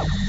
As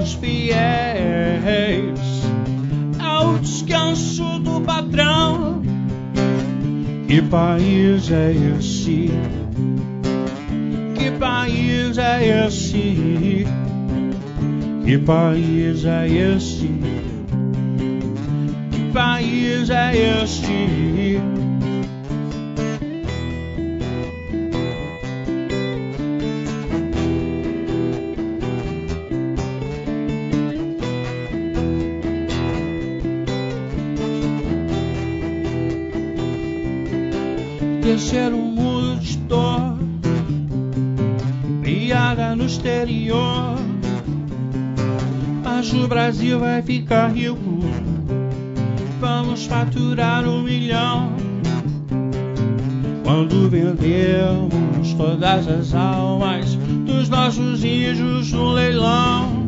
documentos fiéis ao descanso do patrão. Que país é esse? Que país é esse? Que país é esse? Que país é este? Terceiro mundo de dor piada no exterior. Mas o Brasil vai ficar rico. Vamos faturar um milhão. Quando vendermos todas as almas dos nossos índios no leilão.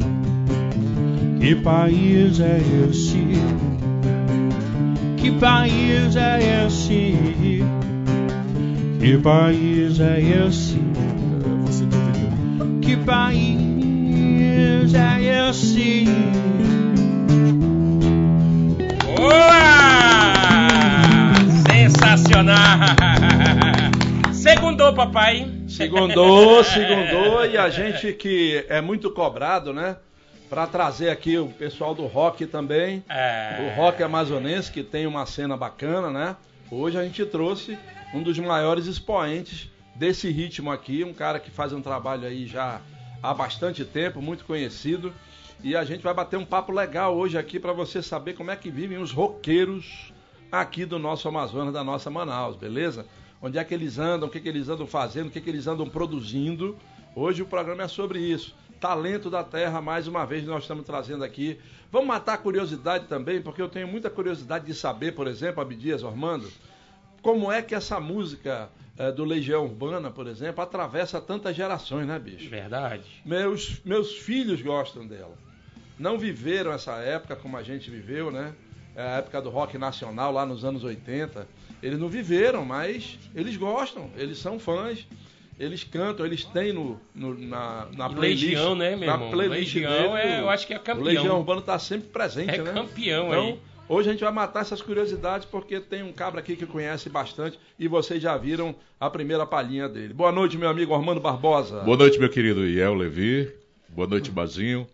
Que país é esse? Que país é esse? Que país é esse? que país é esse? Boa! Sensacional! Segundou, papai. Segundou, segundou, e a gente que é muito cobrado, né? Para trazer aqui o pessoal do rock também, é... o rock amazonense, que tem uma cena bacana, né? Hoje a gente trouxe um dos maiores expoentes desse ritmo aqui, um cara que faz um trabalho aí já há bastante tempo, muito conhecido. E a gente vai bater um papo legal hoje aqui para você saber como é que vivem os roqueiros aqui do nosso Amazonas, da nossa Manaus, beleza? Onde é que eles andam, o que, que eles andam fazendo, o que, que eles andam produzindo. Hoje o programa é sobre isso. Talento da Terra, mais uma vez nós estamos trazendo aqui. Vamos matar a curiosidade também, porque eu tenho muita curiosidade de saber, por exemplo, Abdias Ormando, como é que essa música é, do Legião Urbana, por exemplo, atravessa tantas gerações, né, bicho? Verdade. Meus, meus filhos gostam dela. não viveram essa época como a gente viveu, né? É a época do rock nacional lá nos anos 80. Eles não viveram, mas eles gostam, eles são fãs. Eles cantam, eles têm no, no na, na playlist. Legião, né, meu na irmão? playlist Legião, dele, é, eu acho que é O campeão. Legião Urbano está sempre presente, é né? campeão Então, aí. Hoje a gente vai matar essas curiosidades porque tem um cabra aqui que conhece bastante e vocês já viram a primeira palhinha dele. Boa noite, meu amigo Armando Barbosa. Boa noite, meu querido Iel Levi. Boa noite, Bazinho.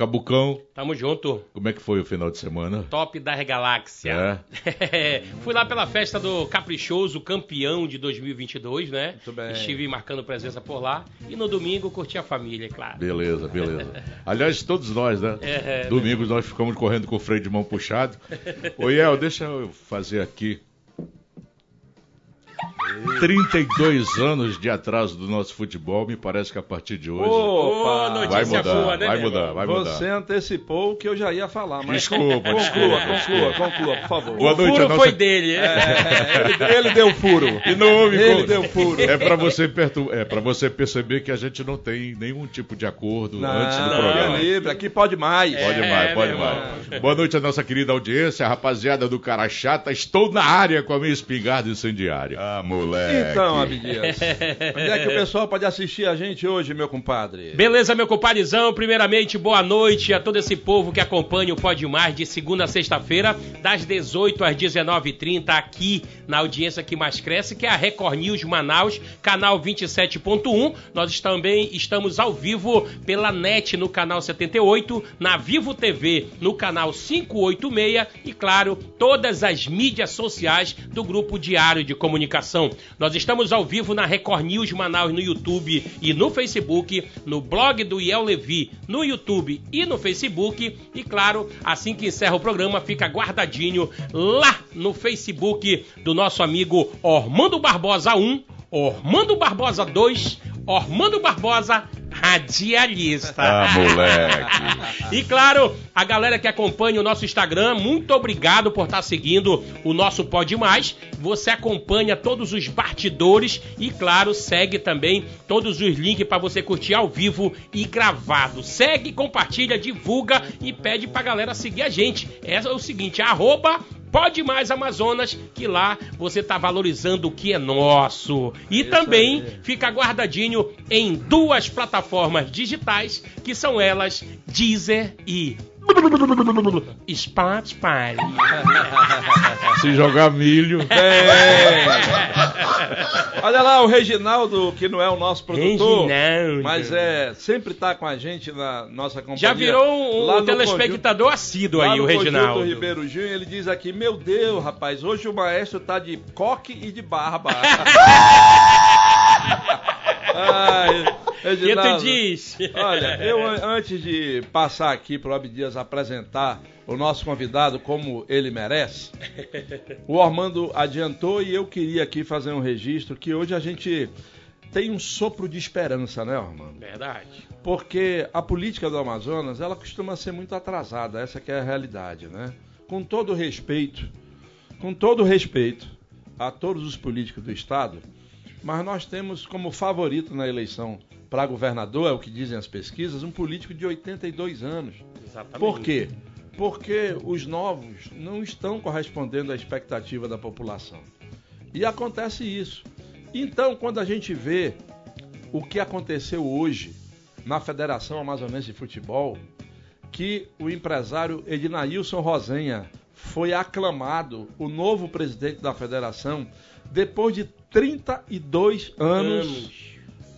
Cabucão, Tamo junto. como é que foi o final de semana? Top da galáxia. É. Fui lá pela festa do Caprichoso Campeão de 2022, né? Muito bem. Estive marcando presença por lá. E no domingo curti a família, é claro. Beleza, beleza. Aliás, todos nós, né? É, é, Domingos nós ficamos correndo com o freio de mão puxado. Ô, Iel, deixa eu fazer aqui. 32 anos de atraso do nosso futebol, me parece que a partir de hoje Opa! Ô, notícia vai mudar, boa, né, vai mudar, irmão? vai mudar. Você antecipou o que eu já ia falar, mas Desculpa, conclua, desculpa, conclua, conclua, por favor. Boa o noite, furo nossa- foi dele. É, ele, ele deu furo. E não houve Ele como- deu furo. É pra você pertur... é para você perceber que a gente não tem nenhum tipo de acordo antes do Não, programa. é livre, aqui pode mais. Pode É, mais, pode mais. Boa noite à nossa querida audiência, rapaziada do Cara Chata. Estou na área com a minha espingarda incendiária. Ah, moleque. Então, Abdias, onde é que o pessoal pode assistir a gente hoje, meu compadre? Beleza, meu compadrezão? Primeiramente, boa noite a todo esse povo que acompanha o Pode Mais de segunda a sexta-feira, das 18 às 19h30, aqui na audiência que mais cresce, que é a Record News Manaus, canal 27.1. Nós também estamos ao vivo pela NET no canal 78, na Vivo TV no canal 586 e, claro, todas as mídias sociais do Grupo Diário de Comunicação. Nós estamos ao vivo na Record News Manaus no YouTube e no Facebook, no blog do Iel Levi no YouTube e no Facebook. E claro, assim que encerra o programa, fica guardadinho lá no Facebook do nosso amigo Ormando Barbosa 1, Ormando Barbosa 2, Ormando Barbosa Radialista. Ah, moleque. E claro, a galera que acompanha o nosso Instagram, muito obrigado por estar seguindo o nosso Pode Mais. Você acompanha todos os bastidores e, claro, segue também todos os links para você curtir ao vivo e gravado. Segue, compartilha, divulga e pede pra galera seguir a gente. É o seguinte, arroba Pode Mais Amazonas, que lá você tá valorizando o que é nosso. E também fica guardadinho em duas plataformas digitais, que são elas Deezer e Spotify. Se jogar milho. É. Olha lá o Reginaldo, que não é o nosso produtor, Reginaldo. mas é sempre tá com a gente na nossa companhia. Já virou um, Lá um telespectador assíduo Lá aí, o Reginaldo. Conjunto Ribeiro Júnior, ele diz aqui: Meu Deus, rapaz, hoje o maestro tá de coque e de barba. Ai, E tu diz? Olha, eu an- antes de passar aqui para o Abdias apresentar o nosso convidado como ele merece, o Armando adiantou e eu queria aqui fazer um registro que hoje a gente tem um sopro de esperança, né, Armando? Verdade. Porque a política do Amazonas, ela costuma ser muito atrasada, essa que é a realidade, né? Com todo respeito, com todo respeito a todos os políticos do estado, mas nós temos como favorito na eleição para governador, é o que dizem as pesquisas, um político de 82 anos. Exatamente. Por quê? Porque os novos não estão correspondendo à expectativa da população. E acontece isso. Então, quando a gente vê o que aconteceu hoje na Federação Amazonense de Futebol, que o empresário Ednailson Rosenha foi aclamado o novo presidente da federação depois de 32 anos Anos.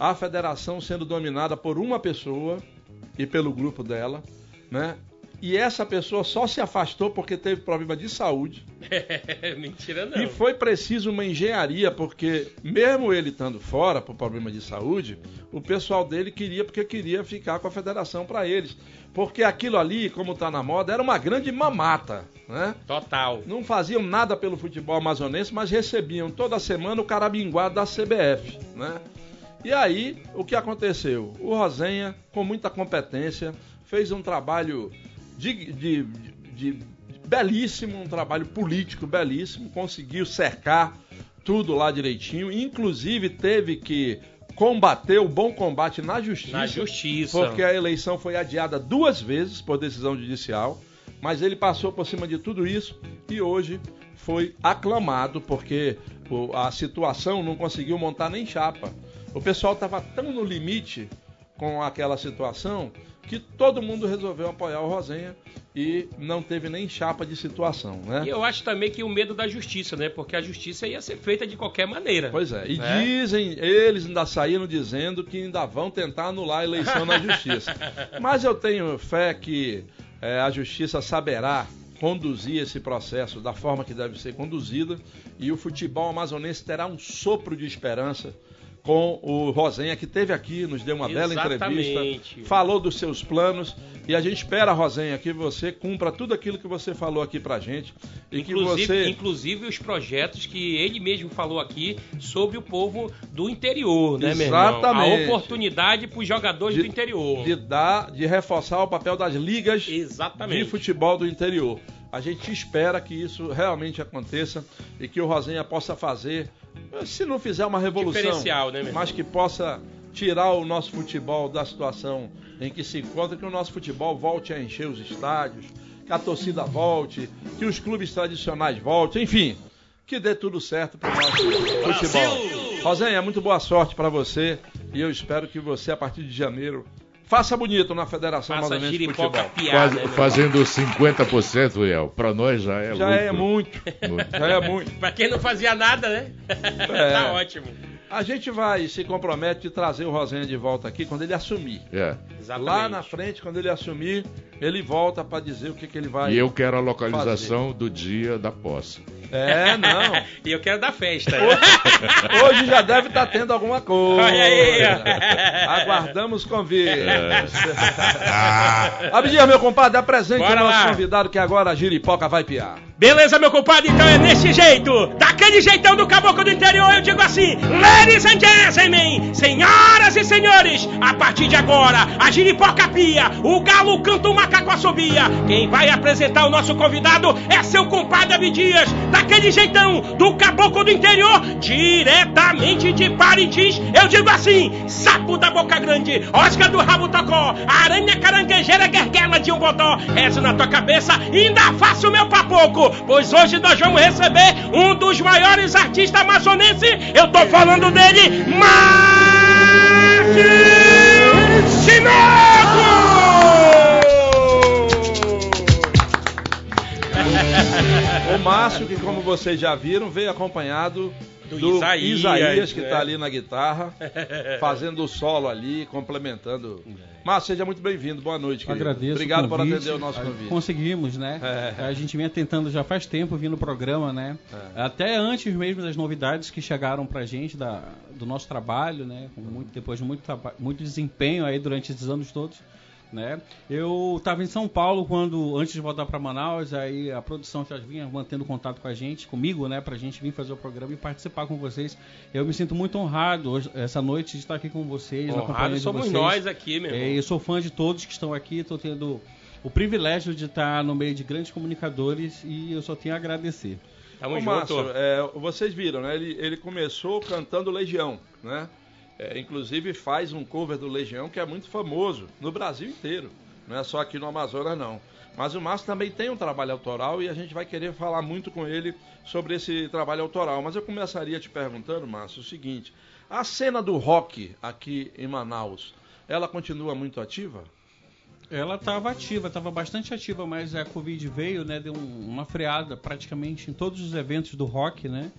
A federação sendo dominada por uma pessoa e pelo grupo dela, né? E essa pessoa só se afastou porque teve problema de saúde. Mentira não. E foi preciso uma engenharia, porque mesmo ele estando fora por problema de saúde, o pessoal dele queria, porque queria ficar com a federação para eles. Porque aquilo ali, como está na moda, era uma grande mamata, né? Total. Não faziam nada pelo futebol amazonense, mas recebiam toda semana o carabinguado da CBF, né? E aí, o que aconteceu? O Rosenha, com muita competência, fez um trabalho de, de- de- de- belíssimo, um trabalho político belíssimo, conseguiu cercar tudo lá direitinho, inclusive teve que combateu o bom combate na justiça. Na justiça. Porque a eleição foi adiada duas vezes por decisão judicial, mas ele passou por cima de tudo isso e hoje foi aclamado porque a situação não conseguiu montar nem chapa. O pessoal estava tão no limite com aquela situação que todo mundo resolveu apoiar o Rosenha e não teve nem chapa de situação, né? E eu acho também que o medo da justiça, né? Porque a justiça ia ser feita de qualquer maneira. Pois é. E né? dizem, eles ainda saíram dizendo que ainda vão tentar anular a eleição na justiça. Mas eu tenho fé que é, a justiça saberá conduzir esse processo da forma que deve ser conduzida e o futebol amazonense terá um sopro de esperança com o Rosenha, que teve aqui, nos deu uma Exatamente. bela entrevista, falou dos seus planos e a gente espera, Rosenha, que você cumpra tudo aquilo que você falou aqui pra gente. E inclusive, que você... inclusive os projetos que ele mesmo falou aqui sobre o povo do interior, né, Exatamente. meu irmão? A oportunidade para os jogadores de, do interior. De dar, de reforçar o papel das ligas Exatamente. de futebol do interior. A gente espera que isso realmente aconteça e que o Rosenha possa fazer, se não fizer uma revolução, né, mas que possa tirar o nosso futebol da situação em que se encontra, que o nosso futebol volte a encher os estádios, que a torcida volte, que os clubes tradicionais voltem, enfim, que dê tudo certo para o nosso futebol. Rosenha, muito boa sorte para você e eu espero que você, a partir de janeiro, Faça bonito na Federação Faça Amazonense de Futebol. Faz, né, fazendo 50%, Riel. Para nós já é Já lucro. é muito. muito. Já é muito. Para quem não fazia nada, né? É. tá ótimo. A gente vai se compromete de trazer o Rosenha de volta aqui quando ele assumir. É. Exatamente. Lá na frente, quando ele assumir, ele volta para dizer o que, que ele vai E eu quero a localização fazer. do dia da posse. É, não. e eu quero da festa. Hoje, hoje já deve estar tá tendo alguma coisa. Olha aí. Aguardamos convite. É. Abdias, meu compadre, apresente Bora o nosso lá. convidado que agora a giripoca vai piar. Beleza, meu compadre? Então é nesse jeito, daquele jeitão do caboclo do interior, eu digo assim: Ladies and gentlemen, senhoras e senhores, a partir de agora, a giripoca pia, o galo canta o macaco assobia. Quem vai apresentar o nosso convidado é seu compadre Abidias, daquele jeitão do caboclo do interior, diretamente de Parintins. Eu digo assim: sapo da boca grande, Oscar do rabo tocó, aranha caranguejeira, guerguela de um bodó, rezo na tua cabeça, ainda faço meu papoco pois hoje nós vamos receber um dos maiores artistas amazonenses. Eu tô falando dele, Márcio Sineco! o Márcio, que como vocês já viram, veio acompanhado do, do Isaías, Isaías, que está ali na guitarra, fazendo o solo ali, complementando. Mas seja muito bem-vindo, boa noite. Querido. Agradeço. Obrigado por atender o nosso convite. Conseguimos, né? É. A gente vinha tentando já faz tempo vir no programa, né? É. Até antes mesmo das novidades que chegaram pra gente da, do nosso trabalho, né? Muito, depois de muito, muito desempenho aí durante esses anos todos. Né? Eu estava em São Paulo quando, antes de voltar para Manaus, aí a produção já vinha mantendo contato com a gente, comigo, né, para a gente vir fazer o programa e participar com vocês. Eu me sinto muito honrado hoje, essa noite de estar aqui com vocês, honrado na companhia somos vocês. nós aqui, meu irmão. É, eu sou fã de todos que estão aqui, estou tendo o privilégio de estar no meio de grandes comunicadores e eu só tenho a agradecer. Tamo Ô, junto. Márcio, é, vocês viram, né? Ele, ele começou cantando Legião, né? É, inclusive faz um cover do Legião que é muito famoso no Brasil inteiro. Não é só aqui no Amazonas, não. Mas o Márcio também tem um trabalho autoral e a gente vai querer falar muito com ele sobre esse trabalho autoral. Mas eu começaria te perguntando, Márcio, o seguinte: a cena do rock aqui em Manaus, ela continua muito ativa? Ela estava ativa, estava bastante ativa, mas a Covid veio, né, deu uma freada praticamente em todos os eventos do rock, né?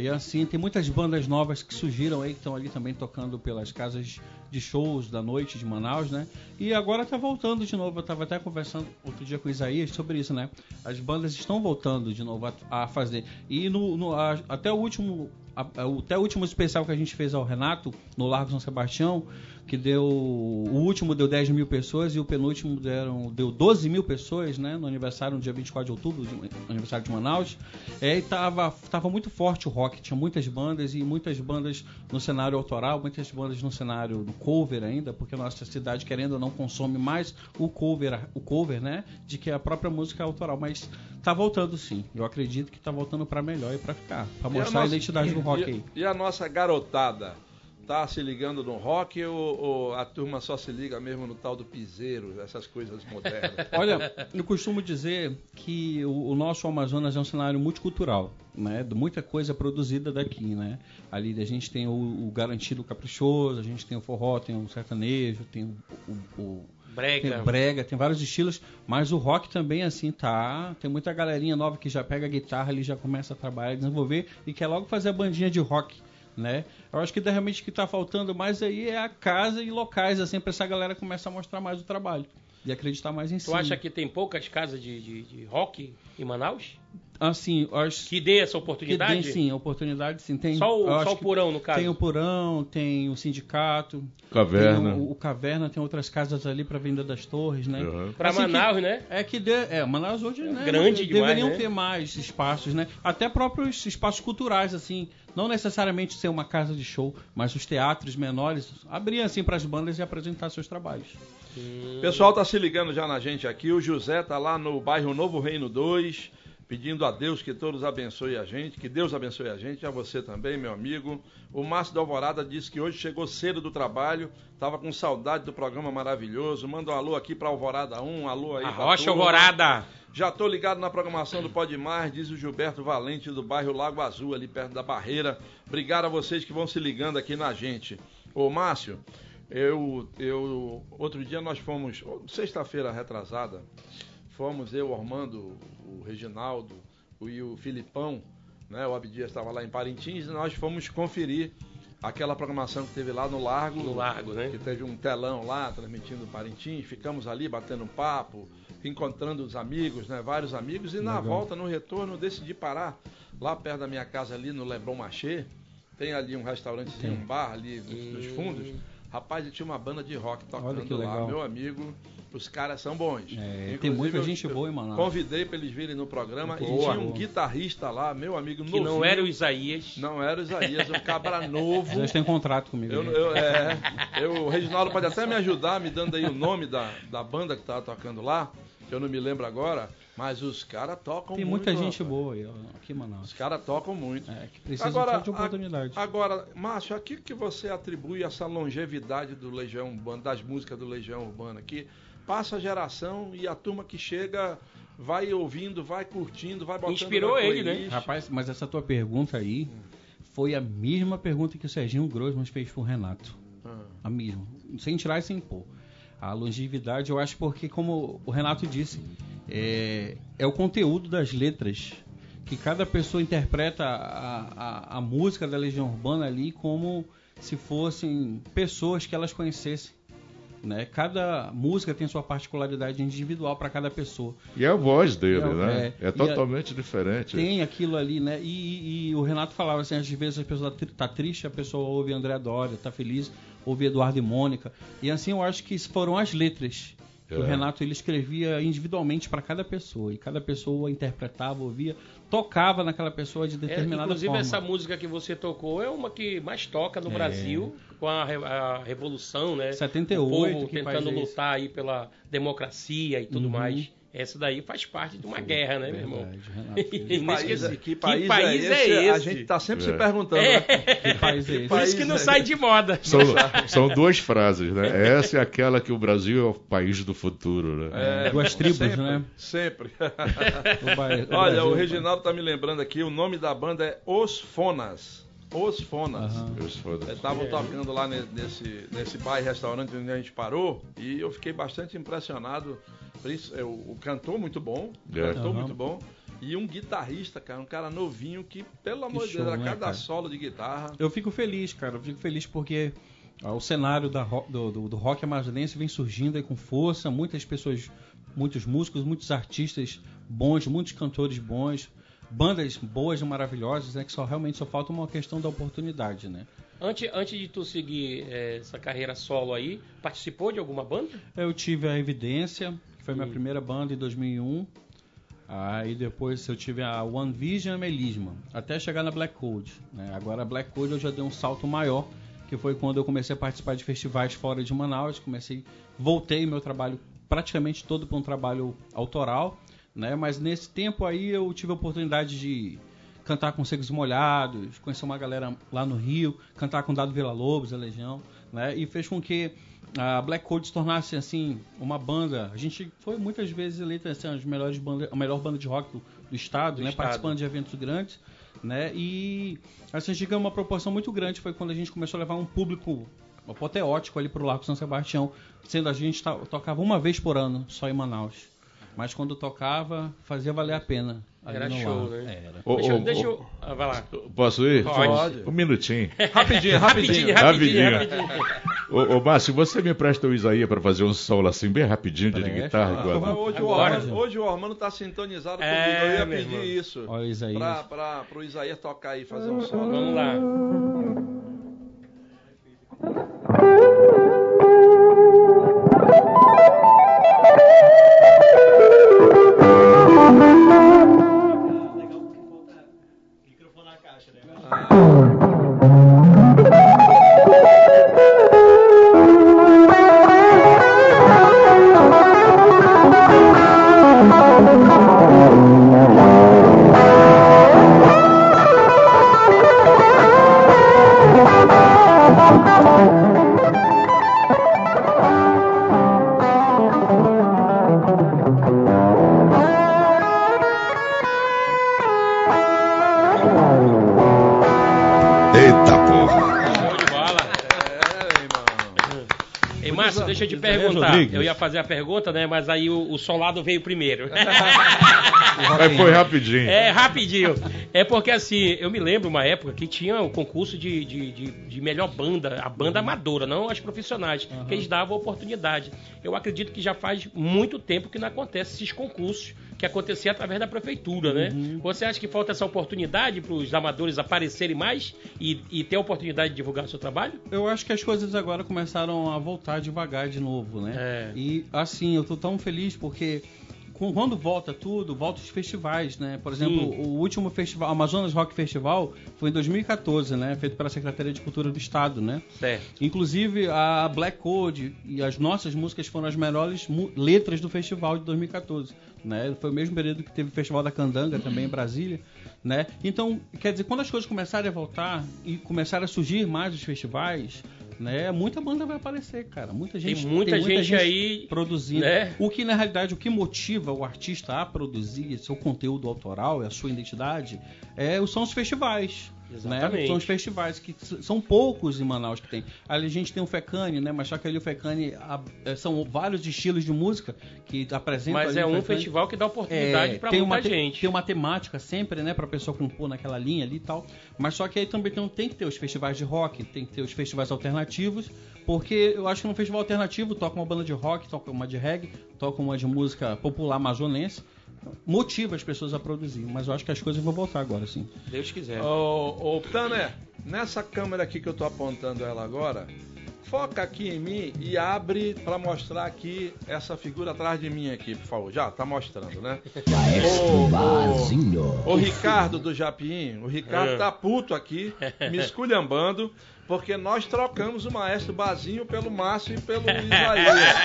E assim, tem muitas bandas novas que surgiram aí, que estão ali também tocando pelas casas de shows da noite de Manaus, né? E agora tá voltando de novo. Eu tava até conversando outro dia com o Isaías sobre isso, né? As bandas estão voltando de novo a, a fazer. E no, no a, até o último a, até o último especial que a gente fez ao Renato, no Largo São Sebastião, que deu. O último deu 10 mil pessoas e o penúltimo deram, deu 12 mil pessoas, né? No aniversário, no dia 24 de outubro, no aniversário de Manaus. É, e tava, tava muito forte o rock, tinha muitas bandas e muitas bandas no cenário autoral, muitas bandas no cenário do cover ainda, porque a nossa cidade, querendo ou não, consome mais o cover, o cover, né? De que a própria música autoral. Mas tá voltando sim. Eu acredito que tá voltando para melhor e para ficar. para mostrar a, nossa, a identidade do rock e, aí. E a nossa garotada? Tá se ligando no rock ou, ou, a turma só se liga mesmo no tal do piseiro, essas coisas modernas? Olha, eu costumo dizer que o, o nosso Amazonas é um cenário multicultural, né? Muita coisa produzida daqui, né? Ali a gente tem o, o garantido caprichoso, a gente tem o forró, tem o sertanejo, tem o, o Brega. Tem brega, tem vários estilos, mas o rock também, assim, tá. Tem muita galerinha nova que já pega a guitarra ali, já começa a trabalhar, desenvolver e quer logo fazer a bandinha de rock né? Eu acho que realmente o que está faltando mais aí é a casa e locais, assim, para essa galera começar a mostrar mais o trabalho e acreditar mais em si. Tu acha que tem poucas casas de, de, de rock em Manaus? Assim, acho que dê essa oportunidade? Que dê, sim, a oportunidade sim. Tem, só o, só o Purão, no caso? Tem o Purão, tem o Sindicato. Caverna. O, o, Caverna, tem outras casas ali para venda das torres, né? Uhum. Para assim, Manaus, que, né? É que dê, é, Manaus hoje, né? Grande Deveriam demais, né? ter mais espaços, né? Até próprios espaços culturais, assim. Não necessariamente ser uma casa de show, mas os teatros menores abrir assim para as bandas e apresentar seus trabalhos. O pessoal tá se ligando já na gente aqui. O José tá lá no bairro Novo Reino 2 pedindo a Deus que todos abençoe a gente, que Deus abençoe a gente, a você também, meu amigo. O Márcio da Alvorada disse que hoje chegou cedo do trabalho, estava com saudade do programa maravilhoso. Manda um alô aqui para Alvorada 1, um alô aí para Rocha Alvorada. Já estou ligado na programação do Pode Mais, diz o Gilberto Valente do bairro Lago Azul, ali perto da Barreira. Obrigado a vocês que vão se ligando aqui na gente. Ô Márcio, eu, eu outro dia nós fomos, sexta-feira retrasada, fomos eu, o Armando, o Reginaldo o, e o Filipão, né? O Abdias estava lá em Parintins e nós fomos conferir aquela programação que teve lá no Largo. No Largo, né? Que teve um telão lá transmitindo Parintins. Ficamos ali batendo um papo, encontrando os amigos, né? Vários amigos. E na Legal. volta, no retorno, decidi parar lá perto da minha casa ali no Leblon Marché. Tem ali um restaurantezinho, um bar ali nos, fundos. Rapaz, tinha uma banda de rock tocando lá, meu amigo. Os caras são bons. É, tem muita gente boa em Manaus. Convidei para eles virem no programa boa, e tinha um boa. guitarrista lá, meu amigo Que não era o Isaías. Não era o Isaías, um cabra novo. Vocês têm contrato comigo. Eu, eu, é, eu, o Reginaldo pode até me ajudar, me dando aí o nome da, da banda que estava tocando lá, que eu não me lembro agora. Mas os caras tocam Tem muito. Tem muita gente boa aí, aqui em Manaus. Os caras tocam muito. É, que precisa agora, de oportunidade. A, agora, Márcio, aqui que você atribui essa longevidade do Legião Urbana, das músicas do Legião Urbana, que passa a geração e a turma que chega vai ouvindo, vai curtindo, vai botando Inspirou ele, né? Rapaz, mas essa tua pergunta aí foi a mesma pergunta que o Serginho Grossman fez pro Renato. Ah. A mesma. Sem tirar e sem pôr. A longevidade, eu acho porque, como o Renato disse, é, é o conteúdo das letras que cada pessoa interpreta a, a, a música da Legião Urbana ali como se fossem pessoas que elas conhecessem. Né? Cada música tem sua particularidade individual para cada pessoa. E a voz dele, é, né? É, é totalmente a, diferente. Tem aquilo ali, né? E, e, o Renato falava assim, às vezes a pessoa tá triste, a pessoa ouve André Doria, tá feliz, ouve Eduardo e Mônica. E assim eu acho que foram as letras. É. O Renato ele escrevia individualmente para cada pessoa e cada pessoa interpretava, ouvia, tocava naquela pessoa de é, determinada é, inclusive, forma. Inclusive essa música que você tocou é uma que mais toca no é. Brasil com a, a, revolução, né? 78, o povo tentando lutar aí pela democracia e tudo uhum. mais. Essa daí faz parte de uma Sim, guerra, né, meu irmão? que, país, é, que, país, que país é, esse? é, esse? A gente tá sempre é. se perguntando, né? Que país é esse? Por isso que não sai de moda. São, são, duas frases, né? Essa é aquela que o Brasil é o país do futuro, né? É, Duas tribos, sempre, né? Sempre. o Olha, o Reginaldo tá me lembrando aqui, o nome da banda é Os Fonas. Os Fonas. Uhum. Estavam tocando lá nesse, nesse bar e restaurante onde a gente parou e eu fiquei bastante impressionado é, o, cantor muito bom, é. cantor uhum. muito bom. E um guitarrista, cara, um cara novinho que, pelo amor de Deus, era né, cada cara? solo de guitarra. Eu fico feliz, cara, eu fico feliz porque ó, o cenário da, do, do, do rock amazonense vem surgindo aí com força, muitas pessoas, muitos músicos, muitos artistas bons, muitos cantores bons, bandas boas e maravilhosas, né, que só realmente só falta uma questão da oportunidade, né? Antes, antes de tu seguir é, essa carreira solo aí, participou de alguma banda? Eu tive a Evidência, que foi minha hum. primeira banda em 2001. Aí depois eu tive a One Vision Melisma, até chegar na Black Code. Né? Agora a Black Code eu já dei um salto maior, que foi quando eu comecei a participar de festivais fora de Manaus. Comecei, voltei meu trabalho praticamente todo para um trabalho autoral, né? Mas nesse tempo aí eu tive a oportunidade de cantar com Secos Molhados, conhecer uma galera lá no Rio, cantar com Dado Vila Lobos, a Legião, né? E fez com que a Black Code se tornasse assim uma banda. A gente foi muitas vezes eleita assim, as melhores bandas, a melhor banda de rock do, do estado, do né? Estado. Participando de eventos grandes, né? E assim, a gente ganhou uma proporção muito grande foi quando a gente começou a levar um público apoteótico ali pro Largo São Sebastião, sendo a gente tocava uma vez por ano só em Manaus. Mas quando tocava, fazia valer a pena. Era show, ar. né? Era. Ô, deixa, ô, deixa eu. Ah, vai lá. Posso ir? Pode. Um minutinho. rapidinho, rapidinho. rapidinho, rapidinho. ô, ô, Márcio, você me presta o Isaías para fazer um solo assim, bem rapidinho, de, de guitarra? Ah, hoje, o Armando, hoje o Armando tá sintonizado é, comigo. Eu ia pedir irmão. isso. Olha o Isaías. Pra, pra, pro Isaías tocar aí, fazer um solo. Vamos lá. deixa eu te fazer a pergunta, né? Mas aí o, o solado veio primeiro. Mas foi rapidinho. É, rapidinho. É porque assim, eu me lembro uma época que tinha o concurso de, de, de, de melhor banda, a banda amadora, não as profissionais, uhum. que eles davam oportunidade. Eu acredito que já faz muito tempo que não acontece esses concursos que acontecia através da prefeitura, né? Uhum. Você acha que falta essa oportunidade para os amadores aparecerem mais e, e, ter a oportunidade de divulgar o seu trabalho? Eu acho que as coisas agora começaram a voltar devagar de novo, né? É. E assim, eu tô tão feliz porque quando volta tudo, volta os festivais, né? Por exemplo, Sim. o último festival, Amazonas Rock Festival, foi em 2014, né? Feito pela Secretaria de Cultura do Estado, né? Certo. Inclusive, a Black Code e as nossas músicas foram as melhores letras do festival de 2014, né? Foi o mesmo período que teve o Festival da Candanga também em Brasília, né? Então, quer dizer, quando as coisas começarem a voltar e começarem a surgir mais os festivais, né? Muita banda vai aparecer, cara. Muita gente, tem muita, tem muita gente, gente, aí produzindo. Né? O que na realidade o que motiva o artista a produzir seu conteúdo autoral, a sua identidade, é, são os festivais. Né? São os festivais que são poucos em Manaus que tem. Ali a gente tem o Fecane, né? Mas só que ali o Fecane é, são vários estilos de música que apresentam. Mas é um festival que dá oportunidade é, para muita uma gente. Tem uma temática sempre, né? Para pessoa compor naquela linha ali e tal. Mas só que aí também tem, tem que ter os festivais de rock, tem que ter os festivais alternativos, porque eu acho que num festival alternativo toca uma banda de rock, toca uma de reggae, toca uma de música popular amazonense motiva as pessoas a produzir. Mas eu acho que as coisas vão voltar agora, sim. Deus quiser. Ô, ô Tanner, nessa câmera aqui que eu tô apontando ela agora, foca aqui em mim e abre para mostrar aqui essa figura atrás de mim aqui, por favor. Já tá mostrando, né? O, o, o Ricardo do Japim, o Ricardo é. tá puto aqui, me esculhambando porque nós trocamos o maestro Bazinho pelo Márcio e pelo Isaías.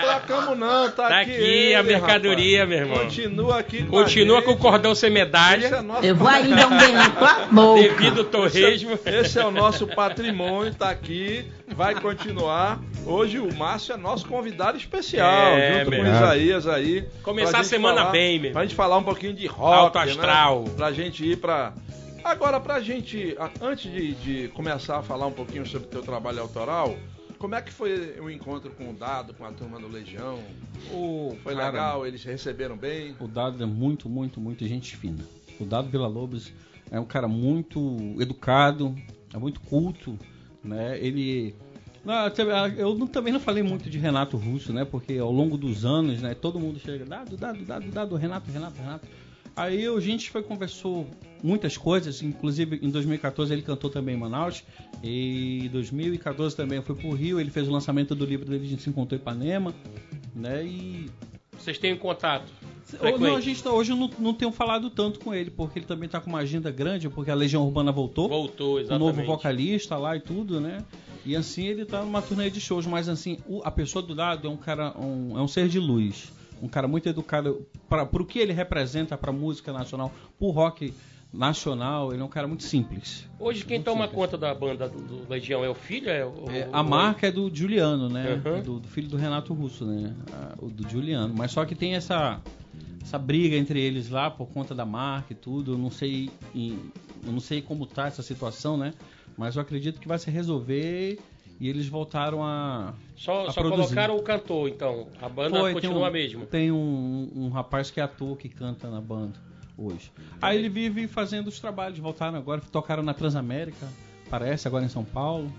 Trocamos não, tá, tá aqui. aqui ele, a mercadoria, rapaz. meu irmão. Continua aqui com Continua com o cordão sem medalha. É Eu vou ainda um beijo na tua boca. Devido ao torresmo. Esse, é, esse, é o nosso patrimônio, tá aqui, vai continuar. Hoje o Márcio é nosso convidado especial, é, junto com o Isaías aí. Começar a semana falar, bem, meu. Pra gente falar um pouquinho de rock, Alto astral. Né? Pra gente ir pra Agora, pra gente, antes de, de, começar a falar um pouquinho sobre o teu trabalho autoral, como é que foi o encontro com o Dado, com a turma do Legião? Foi cara, legal? Eles receberam bem? O Dado é muito, muito, muito gente fina. O Dado Vila Lobos é um cara muito educado, é muito culto, né? Ele... Eu também não falei muito de Renato Russo, né? Porque ao longo dos anos, né? Todo mundo chega, Dado, Dado, Dado, Dado, Renato, Renato, Renato. Aí a gente foi conversou muitas coisas, inclusive em 2014 ele cantou também em Manaus, e em 2014 também eu fui pro Rio, ele fez o lançamento do livro dele, a gente se encontrou em Ipanema, né? E vocês têm contato? Não, a gente tá, hoje eu não, não tenho falado tanto com ele, porque ele também está com uma agenda grande, porque a Legião Urbana voltou. Voltou, exatamente. O novo vocalista lá e tudo, né? E assim ele está numa turnê de shows, mas assim, o, a pessoa do lado é um cara, um, é um ser de luz um cara muito educado para o que ele representa para a música nacional, para o rock nacional, ele é um cara muito simples. Hoje quem muito toma simples. conta da banda do, do Legião é o filho? É, o, É, o- a marca é do Juliano, né? Uhum. Do, do filho do Renato Russo, né? Ah, o do Juliano. Mas só que tem essa, essa briga entre eles lá por conta da marca e tudo. Eu não sei, eu não sei como tá essa situação, né? Mas eu acredito que vai se resolver e eles voltaram a. Só, a só produzir. colocaram o cantor, então. A banda Foi, continua um, a mesma. Tem um, um rapaz que é ator que canta na banda hoje. Aí ele vive fazendo os trabalhos, voltaram agora, tocaram na Transamérica, parece, agora em São Paulo.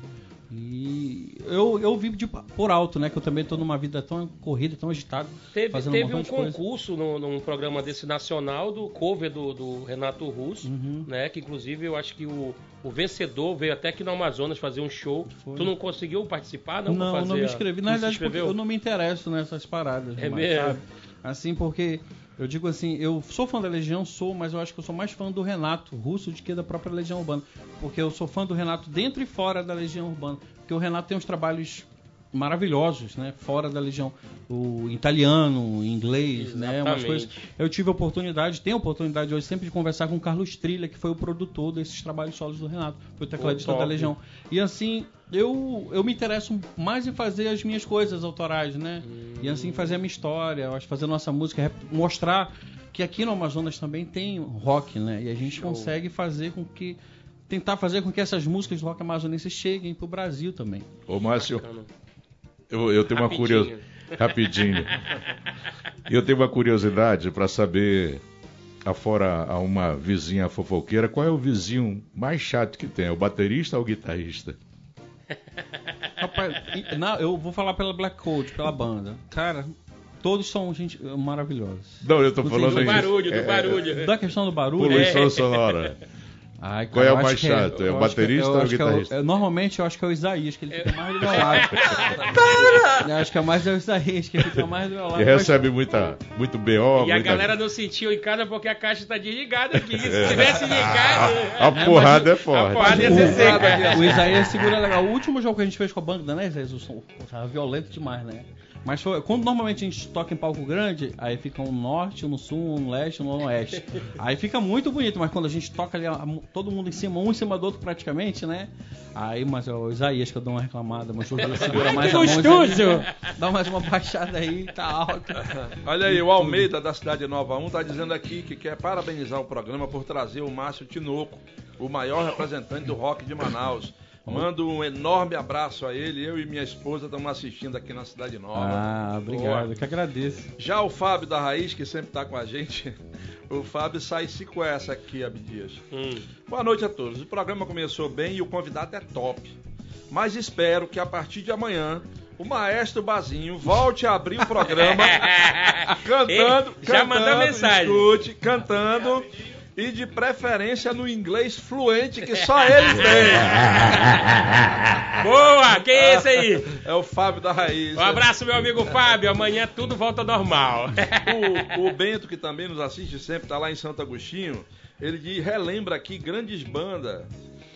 E eu, eu vivo de, por alto, né? Que eu também tô numa vida tão corrida, tão agitada. Teve, fazendo teve um concurso no, num programa desse nacional do cover do, do Renato Russo, Uhum. né? Que inclusive eu acho que o, o vencedor veio até aqui no Amazonas fazer um show. Foi. Tu não conseguiu participar, não? Não, fazer não me inscrevi. não Na verdade, eu não me interesso nessas paradas. É mais, mesmo? sabe? Assim, porque eu digo assim, eu sou fã da Legião, sou, mas eu acho que eu sou mais fã do Renato Russo do que da própria Legião Urbana. Porque eu sou fã do Renato dentro e fora da Legião Urbana. Porque o Renato tem uns trabalhos maravilhosos, né? Fora da Legião. O italiano, o inglês, né? Umas Exatamente. coisas. Eu tive a oportunidade, tenho a oportunidade hoje sempre de conversar com o Carlos Trilha, que foi o produtor desses trabalhos solos do Renato. Foi o tecladista da Legião. E assim, eu, eu me interesso mais em fazer as minhas coisas autorais, né? E assim fazer a minha história, fazer nossa música, mostrar que aqui no Amazonas também tem rock, né? E a gente consegue fazer com que tentar fazer com que essas músicas do rock amazonense cheguem pro Brasil também. Ô, Márcio, Bacana. Eu, eu tenho uma curiosidade. Rapidinho. Eu tenho uma curiosidade para saber, afora a uma vizinha fofoqueira, qual é o vizinho mais chato que tem? É o baterista ou o guitarrista? Rapaz, não, eu vou falar pela Black Coat, pela banda. Cara, todos são gente maravilhosos. Não, eu tô Do falando Do aí. barulho, do é, barulho. Da questão do barulho. Poluição sonora. Ai, Qual é o mais chato? É o baterista ou o é guitarrista? é, normalmente eu acho que é o Isaías, que ele fica mais do meu lado. eu acho que é mais o Isaías, que ele fica mais do meu lado. E recebe muita, muito BO. E a muita... galera não sentiu em casa porque a caixa tá desligada aqui. Se tivesse ligado. A, a porrada é forte. A porrada ia Mas ser o- seca. O Isaías segura legal. O último jogo que a gente fez com a banda, né, Isaías? O som tava violento demais, né? Mas foi, quando normalmente a gente toca em palco grande, aí fica um norte, um no sul, um no leste, um no oeste. Aí fica muito bonito, mas quando a gente toca ali, todo mundo em cima, um em cima do outro praticamente, né? Aí, mas é o Isaías que eu dou uma reclamada, mas o Júlio segura mais Que a mão. Dá mais uma baixada aí, tá alto. Olha aí, o Almeida da Cidade Nova 1 tá dizendo aqui que quer parabenizar o programa por trazer o Márcio Tinoco, o maior representante do rock de Manaus. Mando um enorme abraço a ele. Eu e minha esposa estamos assistindo aqui na Cidade Nova. Ah, obrigado, que agradeço. Já o Fábio da Raiz, que sempre está com a gente, o Fábio sai-se com essa aqui, Abdias. Hum. Boa noite a todos. O programa começou bem e o convidado é top. Mas espero que a partir de amanhã o maestro Bazinho volte a abrir o programa cantando, Ei, já cantando, mandou mensagem. escute, cantando e de preferência no inglês fluente que só ele tem. Boa! Quem é esse aí? É o Fábio da Raiz. Um abraço, meu amigo Fábio. Amanhã tudo volta normal. O, o Bento, que também nos assiste sempre, está lá em Santo Agostinho, ele relembra aqui grandes bandas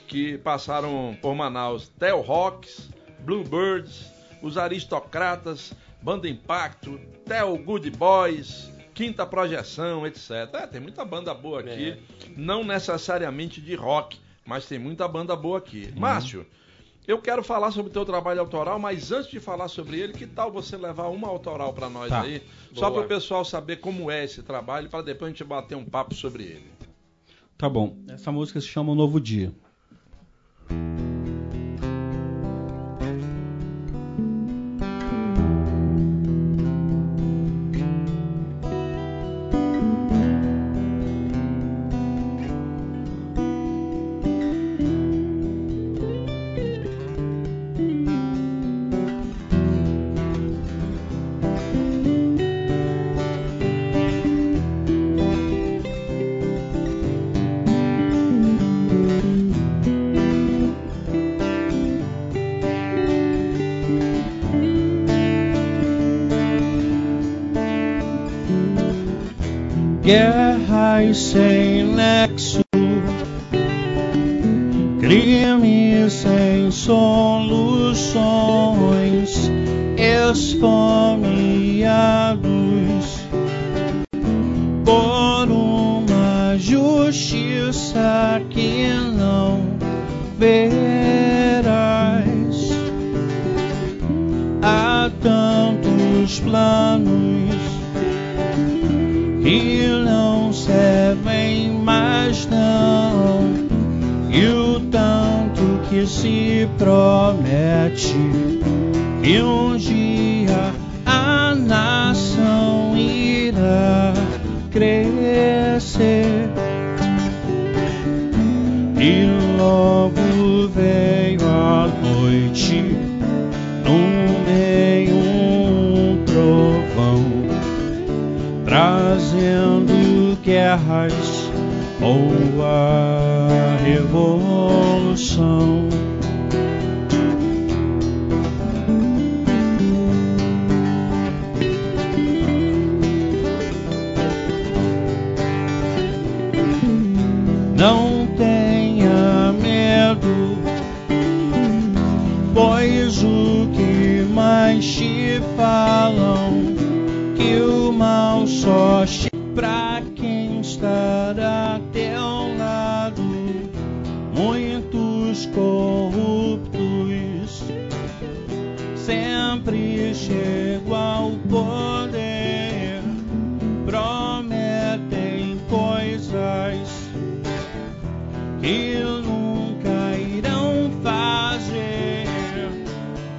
que passaram por Manaus. Tel Rocks, Bluebirds, Os Aristocratas, Banda Impacto, Tel Good Boys, Quinta Projeção, etc. É, tem muita banda boa aqui, É. não necessariamente de rock, mas tem muita banda boa aqui. Márcio, eu quero falar sobre o teu trabalho autoral, mas antes de falar sobre ele, que tal você levar uma autoral para nós Tá. aí? Só para o pessoal saber como é esse trabalho, para depois a gente bater um papo sobre ele. Tá bom. Essa música se chama O Novo Dia. Sem nexo, crime sem soluções, esfomeados por uma justiça que não verás. Há tantos planos que não servem não e o tanto que se promete. E um dia a nação irá crescer. E logo veio a noite no meio um trovão trazendo guerras ou a revolução. Chegam ao poder, prometem coisas que nunca irão fazer.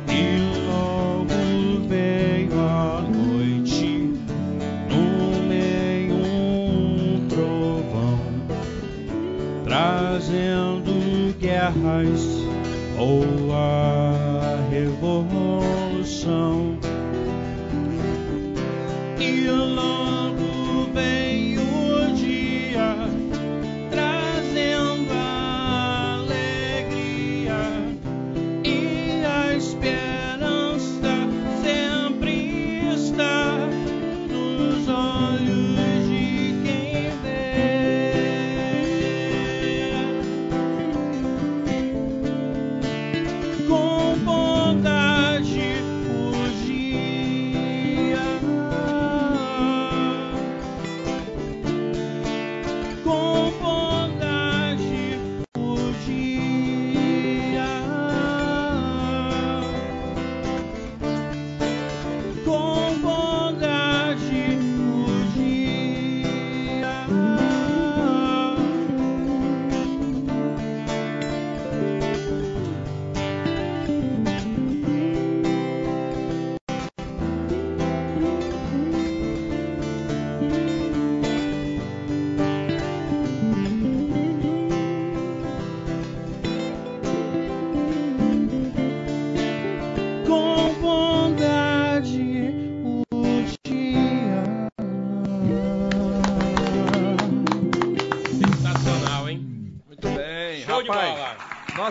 E logo veio a noite, no meio um trovão, trazendo guerras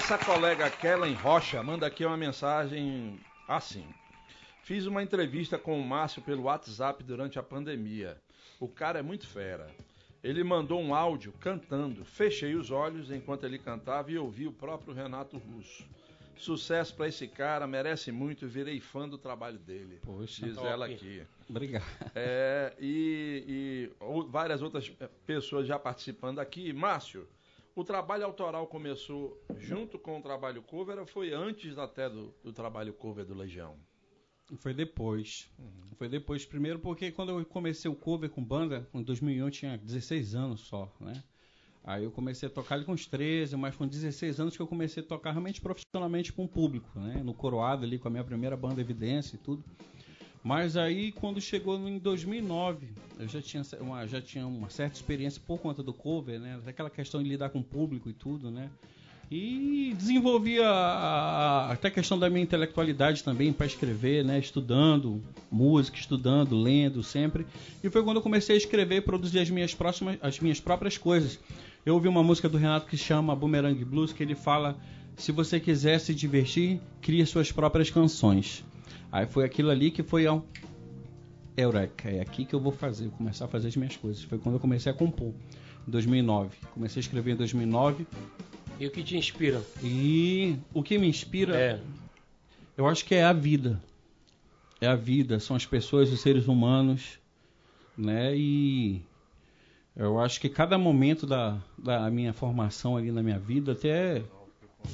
Nossa colega Kellen Rocha manda aqui uma mensagem assim. Fiz uma entrevista com o Márcio pelo WhatsApp durante a pandemia. O cara é muito fera. Ele mandou um áudio cantando. Fechei os olhos enquanto ele cantava e ouvi o próprio Renato Russo. Sucesso pra esse cara, merece muito, virei fã do trabalho dele. Poxa, diz top. ela aqui. Obrigado. É, e, e várias outras pessoas já participando aqui. Márcio, o trabalho autoral começou junto com o trabalho cover ou foi antes até do, do trabalho cover do Legião? Foi depois. Foi depois, primeiro porque quando eu comecei o cover com banda, em 2001 eu tinha 16 anos só, né? Aí eu comecei a tocar ali com uns 13, mas com 16 anos que eu comecei a tocar realmente profissionalmente com o público, né? No coroado ali com a minha primeira banda Evidência e tudo. Mas aí quando chegou em 2009, eu já tinha uma, já tinha uma certa experiência por conta do cover, né? Aquela questão de lidar com o público e tudo, né? E desenvolvi a, a- até a questão da minha intelectualidade também para escrever, né? Estudando música, estudando, lendo sempre. E foi quando eu comecei a escrever e produzir as minhas, próximas, as minhas próprias coisas. Eu ouvi uma música do Renato que chama Boomerang Blues, que ele fala: se você quiser se divertir, crie suas próprias canções. Aí foi aquilo ali que foi ao Eureka, é aqui que eu vou fazer, começar a fazer as minhas coisas. Foi quando eu comecei a compor, em 2009. Comecei a escrever em 2009 E o que te inspira? e o que me inspira, É. eu acho que é a vida. É a vida, são as pessoas, os seres humanos, né? E Eu acho que cada momento da, da minha formação ali na minha vida, até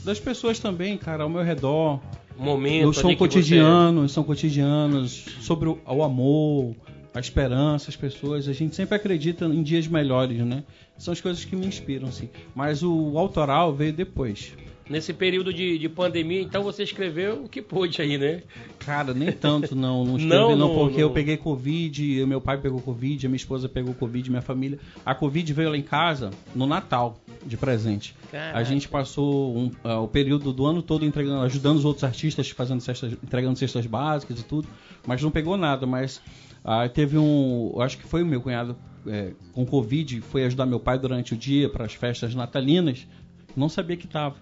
das pessoas também, cara, ao meu redor. Momento são cotidianos, você... são cotidianos, sobre o, o, amor, a esperança, as pessoas. A gente sempre acredita em dias melhores, né? São as coisas que me inspiram, assim. Mas o autoral veio depois. Nesse período de, de pandemia, então você escreveu o que pôde aí, né? Cara, nem tanto não. Não escrevi não, não, porque não. eu peguei Covid, meu pai pegou Covid, a minha esposa pegou Covid, minha família. A Covid veio lá em casa no Natal, de presente. Caraca. A gente passou um, uh, o período do ano todo entregando, ajudando os outros artistas, fazendo cestas, entregando cestas básicas e tudo, mas não pegou nada. Mas uh, teve um, acho que foi o meu cunhado é, com Covid, foi ajudar meu pai durante o dia para as festas natalinas. Não sabia que estava